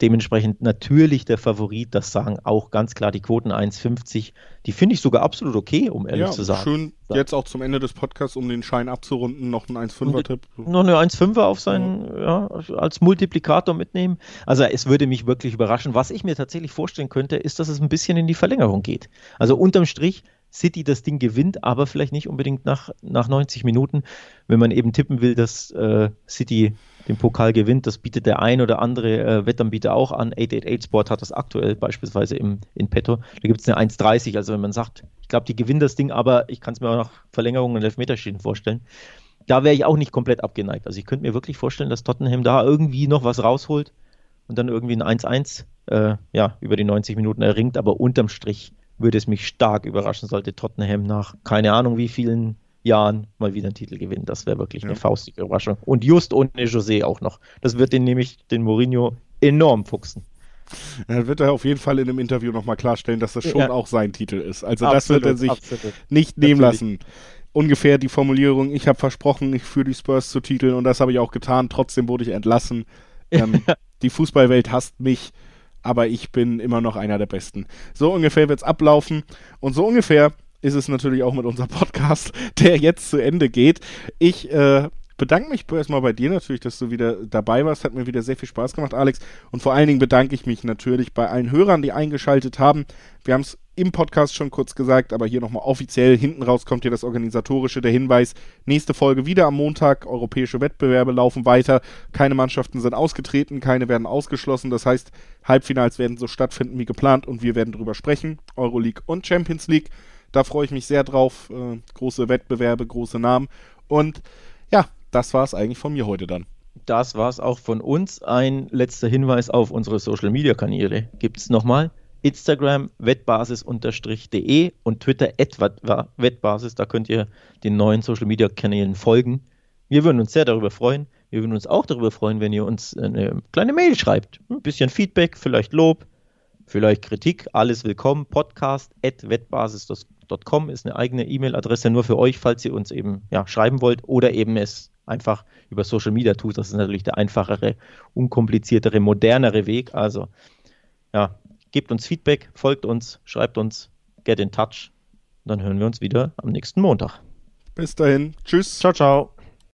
dementsprechend natürlich der Favorit, das sagen auch ganz klar die Quoten 1,50. Die finde ich sogar absolut okay, um ehrlich ja, zu sagen. Schön, jetzt auch zum Ende des Podcasts, um den Schein abzurunden, noch ein 1,5er-Tipp. Noch eine 1,5er auf seinen, ja. ja. als Multiplikator mitnehmen. Also es würde mich wirklich überraschen. Was ich mir tatsächlich vorstellen könnte, ist, dass es ein bisschen in die Verlängerung geht. Also unterm Strich City das Ding gewinnt, aber vielleicht nicht unbedingt nach, nach 90 Minuten. Wenn man eben tippen will, dass äh, City den Pokal gewinnt, das bietet der ein oder andere äh, Wettanbieter auch an. 888 Sport hat das aktuell beispielsweise im, in petto. Da gibt es eine 1,30. Also wenn man sagt, ich glaube, die gewinnen das Ding, aber ich kann es mir auch nach Verlängerung und Elfmeterschießen vorstellen. Da wäre ich auch nicht komplett abgeneigt. Also ich könnte mir wirklich vorstellen, dass Tottenham da irgendwie noch was rausholt und dann irgendwie ein 1-1 äh, ja, über die 90 Minuten erringt, aber unterm Strich würde es mich stark überraschen, sollte Tottenham nach keine Ahnung wie vielen Jahren mal wieder einen Titel gewinnen. Das wäre wirklich ja. eine faustige Überraschung. Und just ohne José auch noch. Das wird den nämlich, den Mourinho, enorm fuchsen. Dann wird er auf jeden Fall in einem Interview nochmal klarstellen, dass das schon ja. auch sein Titel ist. Also absolut, das wird er sich absolut. nicht nehmen Natürlich. lassen. Ungefähr die Formulierung, ich habe versprochen, ich führe die Spurs zu Titeln und das habe ich auch getan. Trotzdem wurde ich entlassen. Ähm, die Fußballwelt hasst mich aber ich bin immer noch einer der Besten. So ungefähr wird es ablaufen und so ungefähr ist es natürlich auch mit unserem Podcast, der jetzt zu Ende geht. Ich äh, bedanke mich erstmal bei dir natürlich, dass du wieder dabei warst. Hat mir wieder sehr viel Spaß gemacht, Alex. Und vor allen Dingen bedanke ich mich natürlich bei allen Hörern, die eingeschaltet haben. Wir haben es im Podcast schon kurz gesagt, aber hier nochmal offiziell. Hinten raus kommt hier das Organisatorische, der Hinweis. Nächste Folge wieder am Montag. Europäische Wettbewerbe laufen weiter. Keine Mannschaften sind ausgetreten, keine werden ausgeschlossen. Das heißt, Halbfinals werden so stattfinden wie geplant und wir werden drüber sprechen. Euroleague und Champions League. Da freue ich mich sehr drauf. Äh, große Wettbewerbe, große Namen. Und ja, das war es eigentlich von mir heute dann. Das war es auch von uns. Ein letzter Hinweis auf unsere Social Media Kanäle. Gibt es nochmal? Instagram wettbasis-de und Twitter wettbasis. Da könnt ihr den neuen Social Media Kanälen folgen. Wir würden uns sehr darüber freuen. Wir würden uns auch darüber freuen, wenn ihr uns eine kleine Mail schreibt. Ein bisschen Feedback, vielleicht Lob, vielleicht Kritik. Alles willkommen. Podcast at wettbasis.com ist eine eigene E-Mail-Adresse nur für euch, falls ihr uns eben ja, schreiben wollt oder eben es einfach über Social Media tut. Das ist natürlich der einfachere, unkompliziertere, modernere Weg. Also ja, gebt uns Feedback, folgt uns, schreibt uns, get in touch. Dann hören wir uns wieder am nächsten Montag. Bis dahin. Tschüss. Ciao, ciao.